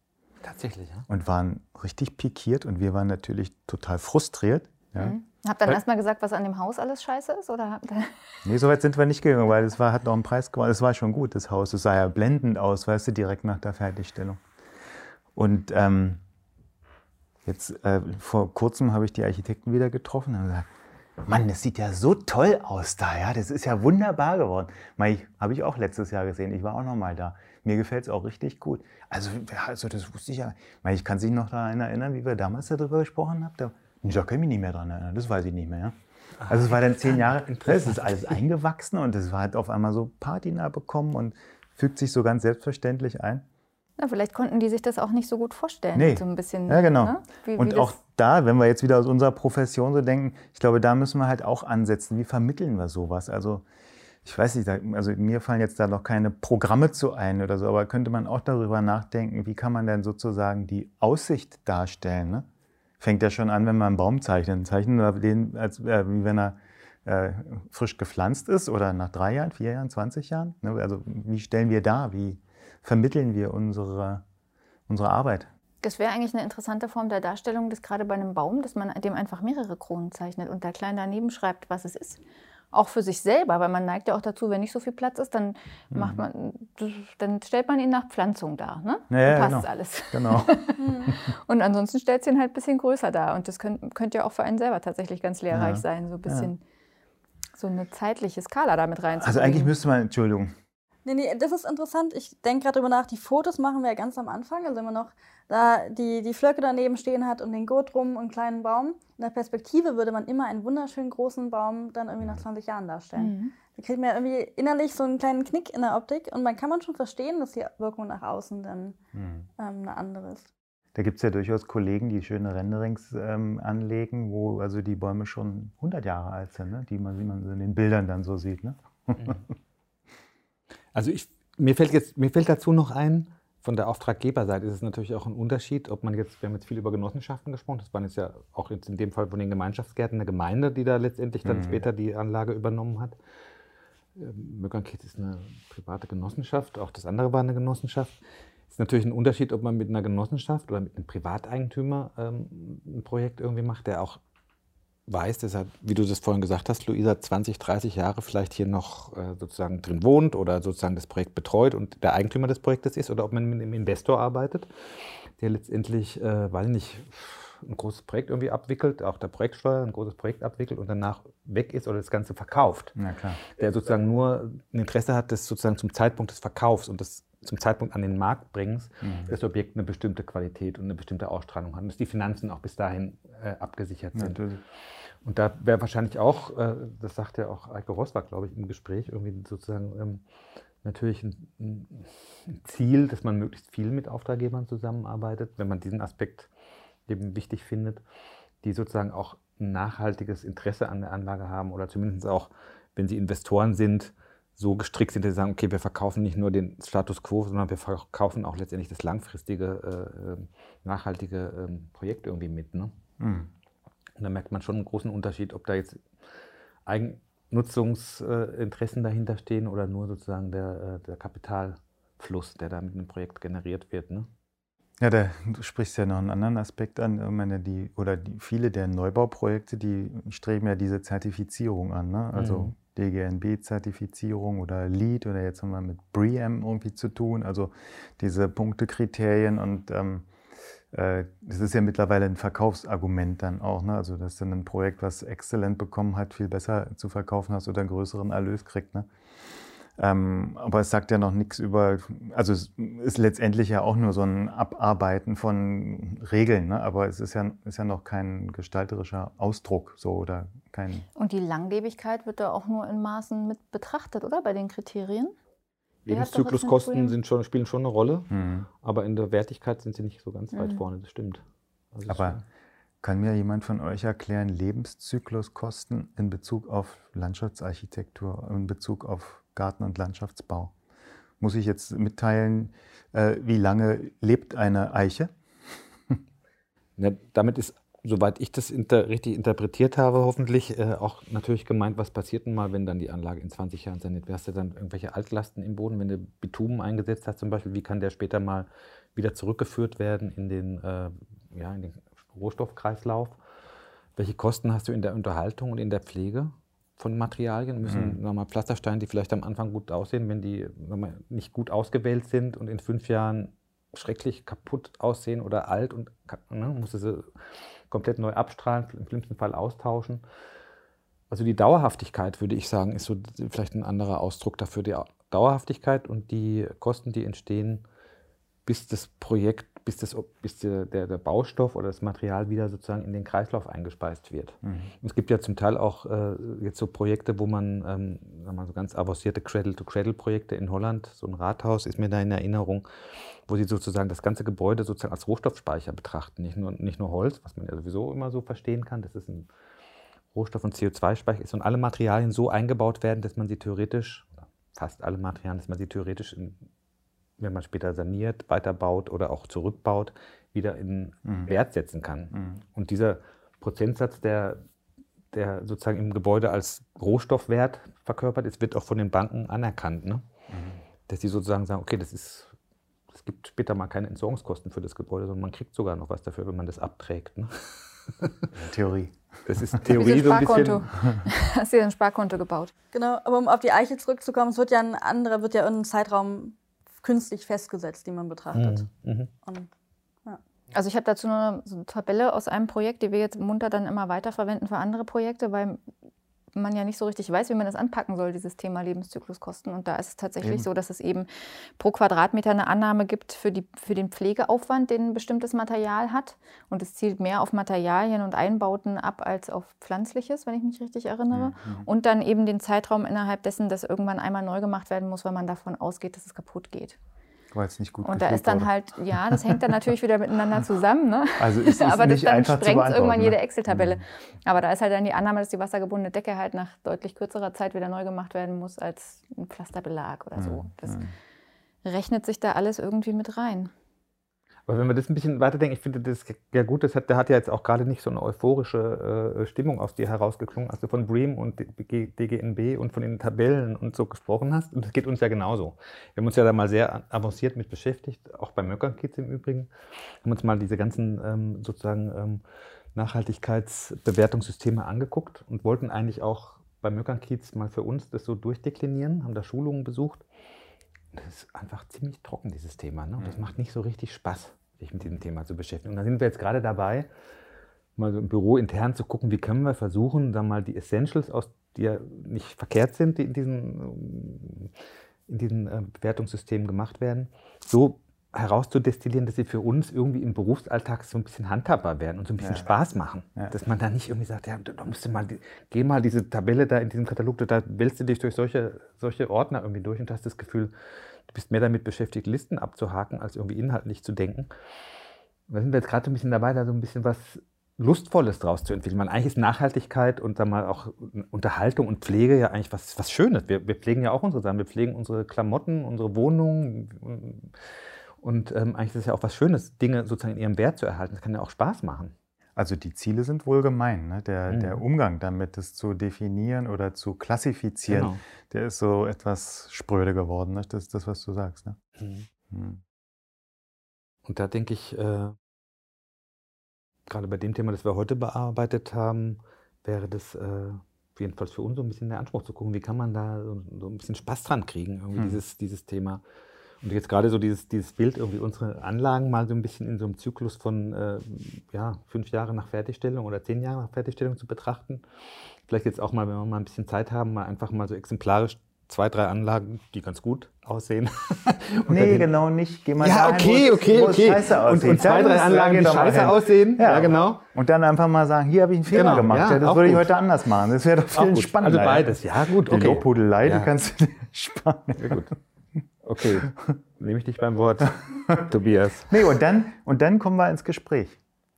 Tatsächlich, ja. Und waren richtig pikiert und wir waren natürlich total frustriert. Ja? Mhm. Habt ihr dann erstmal gesagt, was an dem Haus alles scheiße ist? Oder nee, so weit sind wir nicht gegangen, weil es war, hat noch einen Preis gewonnen. Es war schon gut, das Haus. Es sah ja blendend aus, weißt du, direkt nach der Fertigstellung. Und ähm, jetzt äh, vor kurzem habe ich die Architekten wieder getroffen und gesagt, Mann, das sieht ja so toll aus da, ja, das ist ja wunderbar geworden. Habe ich auch letztes Jahr gesehen, ich war auch noch mal da. Mir gefällt es auch richtig gut. Also, also das wusste ich ja. Ich kann sich noch daran erinnern, wie wir damals darüber gesprochen haben. Da ich kann mich nicht mehr daran erinnern, das weiß ich nicht mehr. Ja? Also es war dann zehn Jahre, es ist alles eingewachsen und es war halt auf einmal so Patina bekommen und fügt sich so ganz selbstverständlich ein. Na, vielleicht konnten die sich das auch nicht so gut vorstellen. Nee. So ein bisschen, ja, genau. Ne? Wie, und wie auch da, wenn wir jetzt wieder aus unserer Profession so denken, ich glaube, da müssen wir halt auch ansetzen. Wie vermitteln wir sowas? Also ich weiß nicht, also mir fallen jetzt da noch keine Programme zu ein oder so, aber könnte man auch darüber nachdenken, wie kann man denn sozusagen die Aussicht darstellen? Ne? Fängt ja schon an, wenn man einen Baum zeichnet. Zeichnen wir den, als, äh, wie wenn er äh, frisch gepflanzt ist oder nach drei Jahren, vier Jahren, 20 Jahren. Ne? Also wie stellen wir dar, wie vermitteln wir unsere, unsere Arbeit? Das wäre eigentlich eine interessante Form der Darstellung, dass gerade bei einem Baum, dass man dem einfach mehrere Kronen zeichnet und da klein daneben schreibt, was es ist auch für sich selber, weil man neigt ja auch dazu, wenn nicht so viel Platz ist, dann mhm. macht man, dann stellt man ihn nach Pflanzung dar, ne? Ja, ja, passt genau. alles. Genau. und ansonsten stellt es ihn halt ein bisschen größer dar und das könnte könnt ja auch für einen selber tatsächlich ganz lehrreich ja. sein, so ein bisschen so eine zeitliche Skala damit reinzubringen. Also eigentlich müsste man, Entschuldigung, Nee, nee, das ist interessant. Ich denke gerade drüber nach, die Fotos machen wir ja ganz am Anfang, also immer noch da die, die Flöcke daneben stehen hat und den Gurt rum und einen kleinen Baum. In der Perspektive würde man immer einen wunderschönen großen Baum dann irgendwie nach 20 Jahren darstellen. Mhm. Da kriegt man irgendwie innerlich so einen kleinen Knick in der Optik und man kann man schon verstehen, dass die Wirkung nach außen dann mhm. ähm, eine andere ist. Da gibt es ja durchaus Kollegen, die schöne Renderings ähm, anlegen, wo also die Bäume schon 100 Jahre alt sind, ne? die man, wie man in den Bildern dann so sieht. Ne? Mhm. Also ich, mir, fällt jetzt, mir fällt dazu noch ein, von der Auftraggeberseite ist es natürlich auch ein Unterschied, ob man jetzt, wir haben jetzt viel über Genossenschaften gesprochen, das waren jetzt ja auch jetzt in dem Fall von den Gemeinschaftsgärten eine Gemeinde, die da letztendlich dann mhm. später die Anlage übernommen hat. Ähm, Möckernkiez ist eine private Genossenschaft, auch das andere war eine Genossenschaft. Es ist natürlich ein Unterschied, ob man mit einer Genossenschaft oder mit einem Privateigentümer ähm, ein Projekt irgendwie macht, der auch weiß, dass er, wie du das vorhin gesagt hast, Luisa 20, 30 Jahre vielleicht hier noch äh, sozusagen drin wohnt oder sozusagen das Projekt betreut und der Eigentümer des Projektes ist oder ob man mit einem Investor arbeitet, der letztendlich, äh, weiß nicht, ein großes Projekt irgendwie abwickelt, auch der Projektsteuer ein großes Projekt abwickelt und danach weg ist oder das Ganze verkauft. Ja, klar. Der sozusagen nur ein Interesse hat, das sozusagen zum Zeitpunkt des Verkaufs und des zum Zeitpunkt an den Markt bringst, mhm. das Objekt eine bestimmte Qualität und eine bestimmte Ausstrahlung hat und dass die Finanzen auch bis dahin äh, abgesichert sind. Natürlich. Und da wäre wahrscheinlich auch, äh, das sagt ja auch Eike Rosbach, glaube ich, im Gespräch, irgendwie sozusagen ähm, natürlich ein, Ziel, dass man möglichst viel mit Auftraggebern zusammenarbeitet, wenn man diesen Aspekt eben wichtig findet, die sozusagen auch ein nachhaltiges Interesse an der Anlage haben oder zumindest auch, wenn sie Investoren sind, so gestrickt sind, dass sie sagen, okay, wir verkaufen nicht nur den Status quo, sondern wir verkaufen auch letztendlich das langfristige, äh, ähm, nachhaltige äh, Projekt irgendwie mit. Ne? Mhm. Und da merkt man schon einen großen Unterschied, ob da jetzt Eigennutzungsinteressen dahinter stehen oder nur sozusagen der, äh, der Kapitalfluss, der da mit einem Projekt generiert wird. Ne? Ja, da, du sprichst ja noch einen anderen Aspekt an. Ich meine, die, oder die, viele der Neubauprojekte, die streben ja diese Zertifizierung an. Ne? Also mhm. DGNB-Zertifizierung oder LEED oder jetzt haben wir mit BREEAM irgendwie zu tun. Also diese Punktekriterien und ähm, äh, das ist ja mittlerweile ein Verkaufsargument dann auch. Ne? Also dass dann ein Projekt, was exzellent bekommen hat, viel besser zu verkaufen hast oder einen größeren Erlös kriegt. Ne? Ähm, aber es sagt ja noch nichts über, also es ist letztendlich ja auch nur so ein Abarbeiten von Regeln, ne? aber es ist ja, ist ja noch kein gestalterischer Ausdruck so oder kein. Und die Langlebigkeit wird da auch nur in Maßen mit betrachtet, oder bei den Kriterien? Lebenszykluskosten sind schon, spielen schon eine Rolle, mhm. aber in der Wertigkeit sind sie nicht so ganz weit mhm. vorne, das stimmt. Also aber kann mir jemand von euch erklären, Lebenszykluskosten in Bezug auf Landschaftsarchitektur, in Bezug auf Garten- und Landschaftsbau. Muss ich jetzt mitteilen, äh, wie lange lebt eine Eiche? Ja, damit ist, soweit ich das inter richtig interpretiert habe, hoffentlich äh, auch natürlich gemeint, was passiert denn mal, wenn dann die Anlage in 20 Jahren saniert wird? Hast du dann irgendwelche Altlasten im Boden, wenn du Bitumen eingesetzt hast zum Beispiel? Wie kann der später mal wieder zurückgeführt werden in den, äh, ja, in den Rohstoffkreislauf? Welche Kosten hast du in der Unterhaltung und in der Pflege? von Materialien, müssen mhm. mal Pflastersteine, die vielleicht am Anfang gut aussehen, wenn die mal, nicht gut ausgewählt sind und in fünf Jahren schrecklich kaputt aussehen oder alt und ne, muss sie komplett neu abstrahlen, im schlimmsten Fall austauschen. Also die Dauerhaftigkeit, würde ich sagen, ist so vielleicht ein anderer Ausdruck dafür. Die Dauerhaftigkeit und die Kosten, die entstehen, bis das Projekt bis, das, bis der, der, der, Baustoff oder das Material wieder sozusagen in den Kreislauf eingespeist wird. Mhm. Es gibt ja zum Teil auch äh, jetzt so Projekte, wo man, ähm, sagen wir so ganz avancierte Cradle-to-Cradle-Projekte in Holland, so ein Rathaus ist mir da in Erinnerung, wo sie sozusagen das ganze Gebäude sozusagen als Rohstoffspeicher betrachten. Nicht nur, nicht nur Holz, was man ja sowieso immer so verstehen kann, das ist ein Rohstoff- und CO2-Speicher ist und alle Materialien so eingebaut werden, dass man sie theoretisch, fast alle Materialien, dass man sie theoretisch in wenn man später saniert, weiterbaut oder auch zurückbaut, wieder in mhm. Wert setzen kann. Mhm. Und dieser Prozentsatz, der, der sozusagen im Gebäude als Rohstoffwert verkörpert ist, wird auch von den Banken anerkannt. Ne? Mhm. Dass sie sozusagen sagen, okay, das ist, es gibt später mal keine Entsorgungskosten für das Gebäude, sondern man kriegt sogar noch was dafür, wenn man das abträgt. Ne? Theorie. Das ist Theorie so ein bisschen. Hast du ein Sparkonto gebaut? Genau, aber um auf die Eiche zurückzukommen, es wird ja ein anderer, wird ja ein Zeitraum künstlich festgesetzt, die man betrachtet. Mhm. mhm. Und, ja. Also ich habe dazu eine, so eine Tabelle aus einem Projekt, die wir jetzt munter dann immer weiterverwenden für andere Projekte, weil man ja nicht so richtig weiß, wie man das anpacken soll, dieses Thema Lebenszykluskosten. Und da ist es tatsächlich eben. so, dass es eben pro Quadratmeter eine Annahme gibt für, die, für den Pflegeaufwand, den ein bestimmtes Material hat. Und es zielt mehr auf Materialien und Einbauten ab als auf Pflanzliches, wenn ich mich richtig erinnere. Mhm. Und dann eben den Zeitraum innerhalb dessen, dass irgendwann einmal neu gemacht werden muss, weil man davon ausgeht, dass es kaputt geht. Weil es nicht gut Und da ist dann wurde. halt, ja, das hängt dann natürlich wieder miteinander zusammen. Ne? Also ist es Aber das dann sprengt irgendwann ne? jede Excel-Tabelle. Mhm. Aber da ist halt dann die Annahme, dass die wassergebundene Decke halt nach deutlich kürzerer Zeit wieder neu gemacht werden muss als ein Pflasterbelag oder so. Mhm. Das mhm. rechnet sich da alles irgendwie mit rein. Aber wenn wir das ein bisschen weiterdenken, ich finde das ja gut, das hat, der hat ja jetzt auch gerade nicht so eine euphorische äh, Stimmung aus dir herausgeklungen, als du von Bream und DGNB und von den Tabellen und so gesprochen hast. Und das geht uns ja genauso. Wir haben uns ja da mal sehr avanciert mit beschäftigt, auch bei Möckern Kids im Übrigen. Wir haben uns mal diese ganzen ähm, sozusagen ähm, Nachhaltigkeitsbewertungssysteme angeguckt und wollten eigentlich auch bei Möckern Kids mal für uns das so durchdeklinieren, haben da Schulungen besucht. Das ist einfach ziemlich trocken, dieses Thema. Ne? Und das mhm. macht nicht so richtig Spaß sich mit diesem Thema zu beschäftigen. Und da sind wir jetzt gerade dabei, mal so im Büro intern zu gucken, wie können wir versuchen, da mal die Essentials, aus, die ja nicht verkehrt sind, die in diesen, in diesen äh, Bewertungssystemen gemacht werden, so herauszudestillieren, dass sie für uns irgendwie im Berufsalltag so ein bisschen handhabbar werden und so ein bisschen ja. Spaß machen. Ja. Dass man da nicht irgendwie sagt, ja, da musst du mal, geh mal diese Tabelle da in diesem Katalog, da wählst du dich durch solche, solche Ordner irgendwie durch und hast das Gefühl, Du bist mehr damit beschäftigt, Listen abzuhaken, als irgendwie inhaltlich zu denken. Da sind wir jetzt gerade ein bisschen dabei, da so ein bisschen was Lustvolles draus zu entwickeln. Man, eigentlich ist Nachhaltigkeit und dann mal auch Unterhaltung und Pflege ja eigentlich was, was Schönes. Wir, wir pflegen ja auch unsere Sachen. Wir pflegen unsere Klamotten, unsere Wohnungen. Und ähm, eigentlich ist es ja auch was Schönes, Dinge sozusagen in ihrem Wert zu erhalten. Das kann ja auch Spaß machen. Also die Ziele sind wohl gemein. Ne? Der, mhm. der Umgang damit, es zu definieren oder zu klassifizieren, genau. der ist so etwas spröde geworden. Ne? Das ist das, was du sagst. Ne? Mhm. Mhm. Und da denke ich, äh, gerade bei dem Thema, das wir heute bearbeitet haben, wäre das äh, jedenfalls für uns so ein bisschen der Anspruch zu gucken, wie kann man da so, so ein bisschen Spaß dran kriegen, irgendwie mhm. dieses, dieses Thema. Und jetzt gerade so dieses, dieses Bild, irgendwie unsere Anlagen mal so ein bisschen in so einem Zyklus von äh, ja, fünf Jahren nach Fertigstellung oder zehn Jahren nach Fertigstellung zu betrachten. Vielleicht jetzt auch mal, wenn wir mal ein bisschen Zeit haben, mal einfach mal so exemplarisch zwei, drei Anlagen, die ganz gut aussehen. nee, genau nicht. Geh mal ja, okay, okay, okay. Und, und, zwei, drei Anlagen, die scheiße aussehen. Ja. ja. genau. Und dann einfach mal sagen, hier habe ich einen Fehler genau. gemacht. Ja, das würde ich heute anders machen. Das wäre doch viel spannender. Also beides, ja gut. Okay. Die Lobhudelei, ja. die kannst du sparen. Ja, gut. Okay, nehme ich dich beim Wort, Tobias. Nee, und dann, und dann kommen wir ins Gespräch.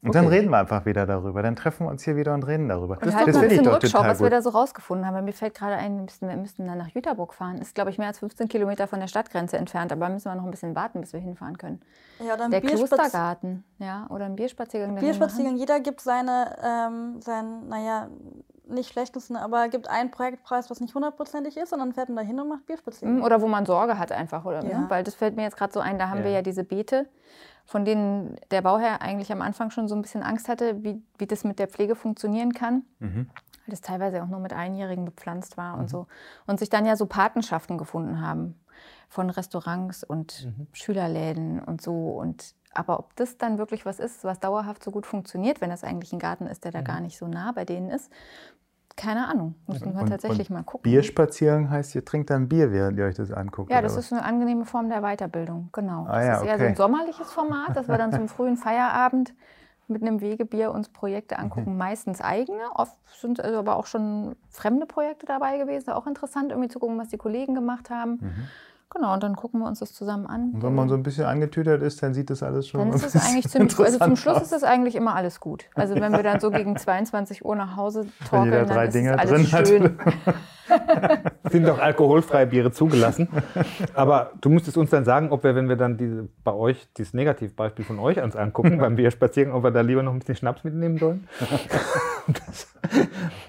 Und okay. dann reden wir einfach wieder darüber. Dann treffen wir uns hier wieder und reden darüber. Und das halt das ein bisschen Rückschau, was wir da so rausgefunden haben. Mir fällt gerade ein, wir müssten dann nach Jüterburg fahren. Ist, glaube ich, mehr als 15 Kilometer von der Stadtgrenze entfernt. Aber müssen wir noch ein bisschen warten, bis wir hinfahren können. Ja, oder der Klostergarten, ja, oder ein Bierspaziergang. Bierspaziergang, jeder gibt seine, ähm, sein, naja, nicht schlechtesten, aber gibt einen Projektpreis, was nicht hundertprozentig ist, und dann fährt man da hin und macht Bierspaziergang. Mhm, oder wo man Sorge hat einfach, oder? Ne? Ja. Ne? Weil das fällt mir jetzt gerade so ein, da haben ja. wir ja diese Beete, von denen der Bauherr eigentlich am Anfang schon so ein bisschen Angst hatte, wie, wie das mit der Pflege funktionieren kann. Mhm. Weil das teilweise auch nur mit Einjährigen bepflanzt war mhm. und so. Und sich dann ja so Patenschaften gefunden haben von Restaurants und mhm. Schülerläden und so. Und aber ob das dann wirklich was ist, was dauerhaft so gut funktioniert, wenn das eigentlich ein Garten ist, der da mhm. gar nicht so nah bei denen ist, keine Ahnung. Müssen wir und, tatsächlich und mal gucken. Bierspaziergang heißt, ihr trinkt dann Bier, während ihr euch das anguckt? Ja, das ist eine angenehme Form der Weiterbildung, genau. Ah, das ja, ist eher okay. so ein sommerliches Format, dass wir dann zum frühen Feierabend mit einem Wegebier uns Projekte mhm. angucken, mhm. meistens eigene. Oft sind also aber auch schon fremde Projekte dabei gewesen. Auch interessant, irgendwie zu gucken, was die Kollegen gemacht haben. Mhm. Genau, und dann gucken wir uns das zusammen an. Und wenn man so ein bisschen angetütert ist, dann sieht das alles schon dann ist es eigentlich ziemlich Also zum Schluss ist das eigentlich immer alles gut. Also wenn wir dann so gegen 22 Uhr nach Hause torkeln, dann ist Dinger alles schön. sind doch alkoholfreie Biere zugelassen. Aber du musstest uns dann sagen, ob wir, wenn wir dann diese, bei euch dieses Negativbeispiel von euch uns angucken, beim Bierspaziergang, ob wir da lieber noch ein bisschen Schnaps mitnehmen sollen. das,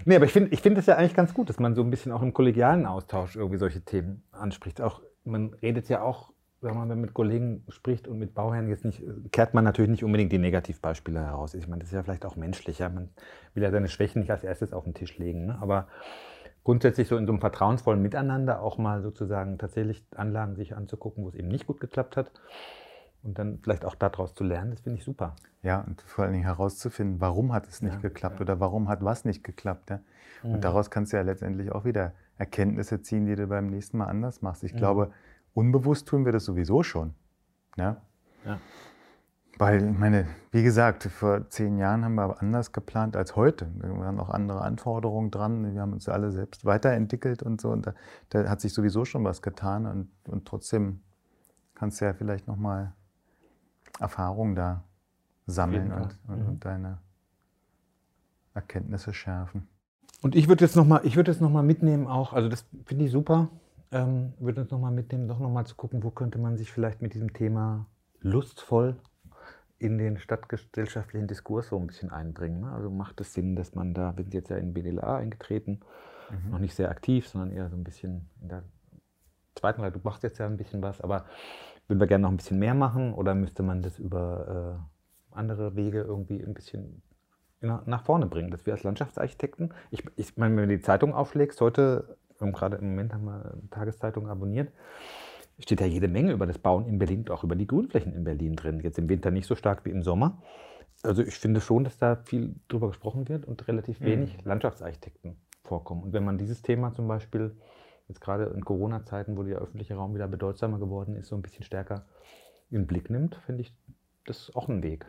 nee, aber ich finde ich find das ja eigentlich ganz gut, dass man so ein bisschen auch im kollegialen Austausch irgendwie solche Themen anspricht. Auch man redet ja auch, wenn man mit Kollegen spricht und mit Bauherren jetzt nicht, kehrt man natürlich nicht unbedingt die Negativbeispiele heraus. Ich meine, das ist ja vielleicht auch menschlicher. Man will ja seine Schwächen nicht als erstes auf den Tisch legen. Ne? Aber grundsätzlich so in so einem vertrauensvollen Miteinander auch mal sozusagen tatsächlich Anlagen sich anzugucken, wo es eben nicht gut geklappt hat. Und dann vielleicht auch daraus zu lernen, das finde ich super. Ja, und vor allen Dingen herauszufinden, warum hat es nicht ja, geklappt ja. oder warum hat was nicht geklappt. Ja? Und mhm. daraus kannst du ja letztendlich auch wieder Erkenntnisse ziehen, die du beim nächsten Mal anders machst. Ich mhm. glaube, unbewusst tun wir das sowieso schon. Ja? ja. Weil, ich meine, wie gesagt, vor zehn Jahren haben wir anders geplant als heute. Wir haben auch andere Anforderungen dran. Wir haben uns alle selbst weiterentwickelt und so. Und da, da hat sich sowieso schon was getan. Und, und trotzdem kannst du ja vielleicht nochmal Erfahrungen da sammeln und, und, mhm. und deine Erkenntnisse schärfen. Und ich würde jetzt nochmal, ich würde jetzt mitnehmen auch, also das finde ich super. ähm, würde uns nochmal mitnehmen, doch nochmal zu gucken, wo könnte man sich vielleicht mit diesem Thema lustvoll in den stadtgesellschaftlichen Diskurs so ein bisschen einbringen. Ne? Also macht es Sinn, dass man da, wir sind jetzt ja in BDLA eingetreten, mhm. noch nicht sehr aktiv, sondern eher so ein bisschen in der zweiten Reihe. Du machst jetzt ja ein bisschen was, aber würden wir gerne noch ein bisschen mehr machen oder müsste man das über äh, andere Wege irgendwie ein bisschen nach vorne bringen, dass wir als Landschaftsarchitekten, ich, ich meine, wenn du die Zeitung aufschlägst, heute, gerade im Moment haben wir eine Tageszeitung abonniert, steht ja jede Menge über das Bauen in Berlin und auch über die Grünflächen in Berlin drin. Jetzt im Winter nicht so stark wie im Sommer. Also ich finde schon, dass da viel drüber gesprochen wird und relativ mhm. wenig mhm. Landschaftsarchitekten vorkommen. Und wenn man dieses Thema zum Beispiel jetzt gerade in Corona-Zeiten, wo der öffentliche Raum wieder bedeutsamer geworden ist, so ein bisschen stärker in den Blick nimmt, finde ich das auch ein Weg.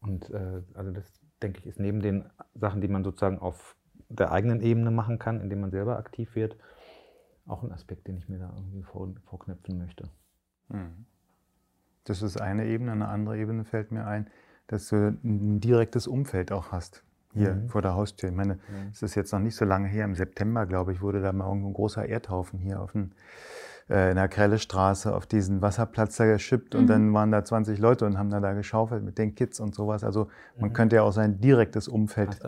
Und äh, also das denke ich ist neben den Sachen, die man sozusagen auf der eigenen Ebene machen kann, indem man selber aktiv wird, auch ein Aspekt, den ich mir da irgendwie vor, vorknöpfen möchte. Mhm. Das ist eine Ebene. Eine andere Ebene fällt mir ein, dass du ein direktes Umfeld auch hast. Hier mhm. vor der Haustür. Ich meine, es mhm. ist jetzt noch nicht so lange her. Im September, glaube ich, wurde da mal ein großer Erdhaufen hier auf den, äh, in der Krellestraße auf diesen Wasserplatz da geschippt. Mhm. Und dann waren da 20 Leute und haben da, da geschaufelt mit den Kids und sowas. Also man mhm. könnte ja auch sein direktes Umfeld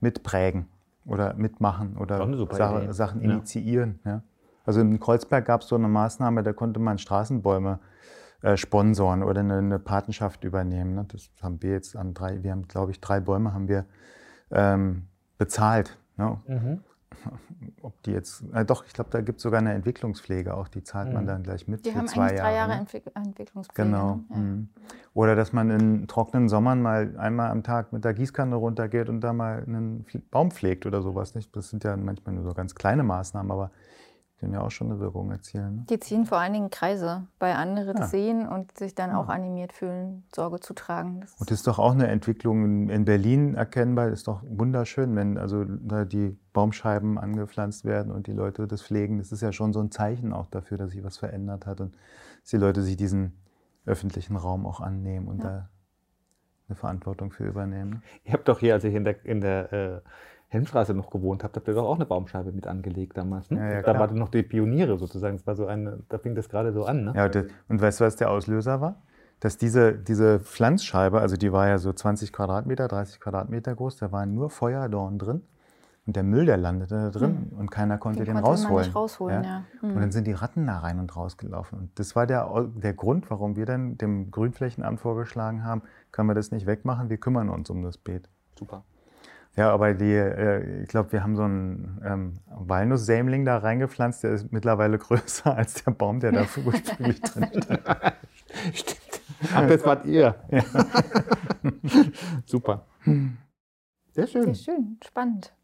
mitprägen oder mitmachen oder Sache, Sachen initiieren. Ja. ja. Also in Kreuzberg gab es so eine Maßnahme, da konnte man Straßenbäume äh, sponsoren oder eine, eine, Patenschaft übernehmen. Ne. Das haben wir jetzt an drei, wir haben, glaube ich, drei Bäume haben wir ähm, bezahlt. Ne? Mhm. Ob die jetzt, äh, doch, ich glaube, da gibt es sogar eine Entwicklungspflege auch, die zahlt mhm. man dann gleich mit die für haben zwei Jahre. drei Jahre ne? Entwick Entwicklungspflege. Genau. Ne? Ja. Mhm. Oder dass man in trockenen Sommern mal einmal am Tag mit der Gießkanne runtergeht und da mal einen Baum pflegt oder sowas. Nicht? Das sind ja manchmal nur so ganz kleine Maßnahmen, aber können ja auch schon eine Wirkung erzielen. Ne? Die ziehen vor allen Dingen Kreise bei anderen ja. sehen und sich dann ja. auch animiert fühlen, Sorge zu tragen. Das und das ist doch auch eine Entwicklung in Berlin erkennbar. Das ist doch wunderschön, wenn also da die Baumscheiben angepflanzt werden und die Leute das pflegen. Das ist ja schon so ein Zeichen auch dafür, dass sich was verändert hat und dass die Leute sich diesen öffentlichen Raum auch annehmen und ja. da eine Verantwortung für übernehmen. Ne? Ihr habt doch hier, als ich in der, in der äh, Helmstraße noch gewohnt habt, habt ihr doch auch eine Baumscheibe mit angelegt damals. Ne? Ja, ja, da waren noch die Pioniere sozusagen. Das war so eine, da fing das gerade so an. Ne? Ja, und weißt du, was der Auslöser war? Dass diese, diese Pflanzscheibe, also die war ja so 20 Quadratmeter, 30 Quadratmeter groß, da waren nur Feuerdorn drin. Und der Müll, der landete da drin mhm. und keiner konnte den, den konnte rausholen. rausholen ja? Mhm. Und dann sind die Ratten da rein und rausgelaufen. Und das war der, der Grund, warum wir dann dem Grünflächenamt vorgeschlagen haben, können wir das nicht wegmachen, wir kümmern uns um das Beet. Super. Ja, aber die, äh, ich glaube, wir haben so einen ähm, Walnusssämling da reingepflanzt, der ist mittlerweile größer als der Baum, der da ursprünglich drin stand. Stimmt. Ach, das wart ihr. Ja. Super. Sehr schön. Sehr schön, spannend.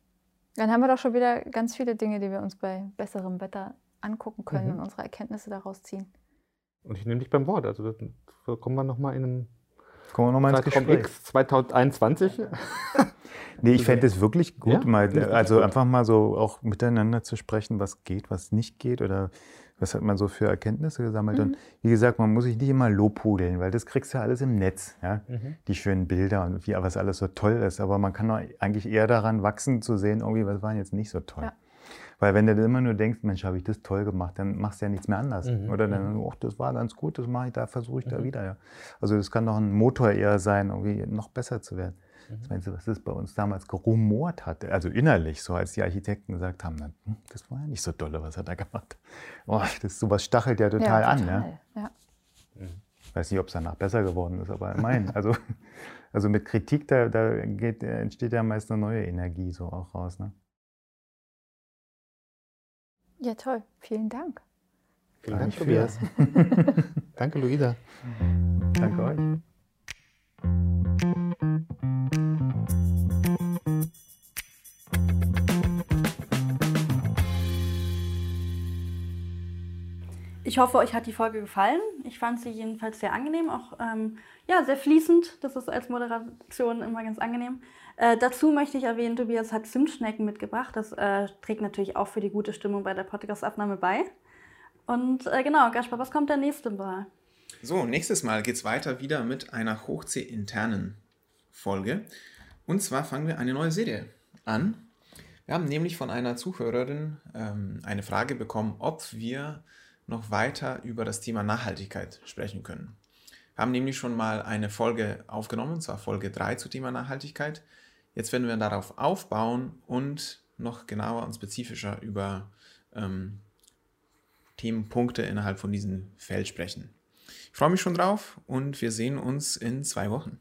Dann haben wir doch schon wieder ganz viele Dinge, die wir uns bei besserem Wetter angucken können mhm. und unsere Erkenntnisse daraus ziehen. Und ich nehme dich beim Wort. Also da kommen wir nochmal in einem Kommen wir nochmal ins Gespräch. X 2021. Nee, ich fände es wirklich gut, ja, mal, also einfach mal so auch miteinander zu sprechen, was geht, was nicht geht oder was hat man so für Erkenntnisse gesammelt. Mhm. Und wie gesagt, man muss sich nicht immer lobhudeln, weil das kriegst du ja alles im Netz, ja? Mhm. die schönen Bilder und wie was alles so toll ist. Aber man kann eigentlich eher daran wachsen zu sehen, irgendwie, was war jetzt nicht so toll. Ja. Weil wenn du immer nur denkst, Mensch, habe ich das toll gemacht, dann machst du ja nichts mehr anders. Mhm. Oder dann, ach, das war ganz gut, das mache ich, da versuche ich da mhm. wieder. Ja. Also das kann doch ein Motor eher sein, irgendwie noch besser zu werden. Mhm. Meinst du, was das bei uns damals gerumort hat? Also innerlich, so als die Architekten gesagt haben, dann, hm, das war ja nicht so dolle, was er da gemacht hat. Oh, das, sowas stachelt ja total, ja, total an. Ja? ja. Ich weiß nicht, ob es danach besser geworden ist, aber immerhin. Also, also mit Kritik, da, da geht, entsteht ja meist eine neue Energie so auch raus. Ne? Ja, toll. Vielen Dank. Vielen Dank, Tobias. Danke, Luisa. Danke euch. Ich hoffe, euch hat die Folge gefallen. Ich fand sie jedenfalls sehr angenehm, auch ähm, ja, sehr fließend. Das ist als Moderation immer ganz angenehm. Äh, dazu möchte ich erwähnen, Tobias hat Zimtschnecken mitgebracht. Das äh, trägt natürlich auch für die gute Stimmung bei der Podcast-Abnahme bei. Und äh, genau, Gaspar, was kommt der nächste Mal? So, nächstes Mal geht es weiter wieder mit einer Hochsee-internen Folge. Und zwar fangen wir eine neue Serie an Wir haben nämlich von einer Zuhörerin ähm, eine Frage bekommen, ob wir noch weiter über das Thema Nachhaltigkeit sprechen können. Wir haben nämlich schon mal eine Folge aufgenommen, und zwar Folge 3 zu Thema Nachhaltigkeit. Jetzt werden wir darauf aufbauen und noch genauer und spezifischer über ähm, Themenpunkte innerhalb von diesem Feld sprechen. Ich freue mich schon drauf und wir sehen uns in zwei Wochen.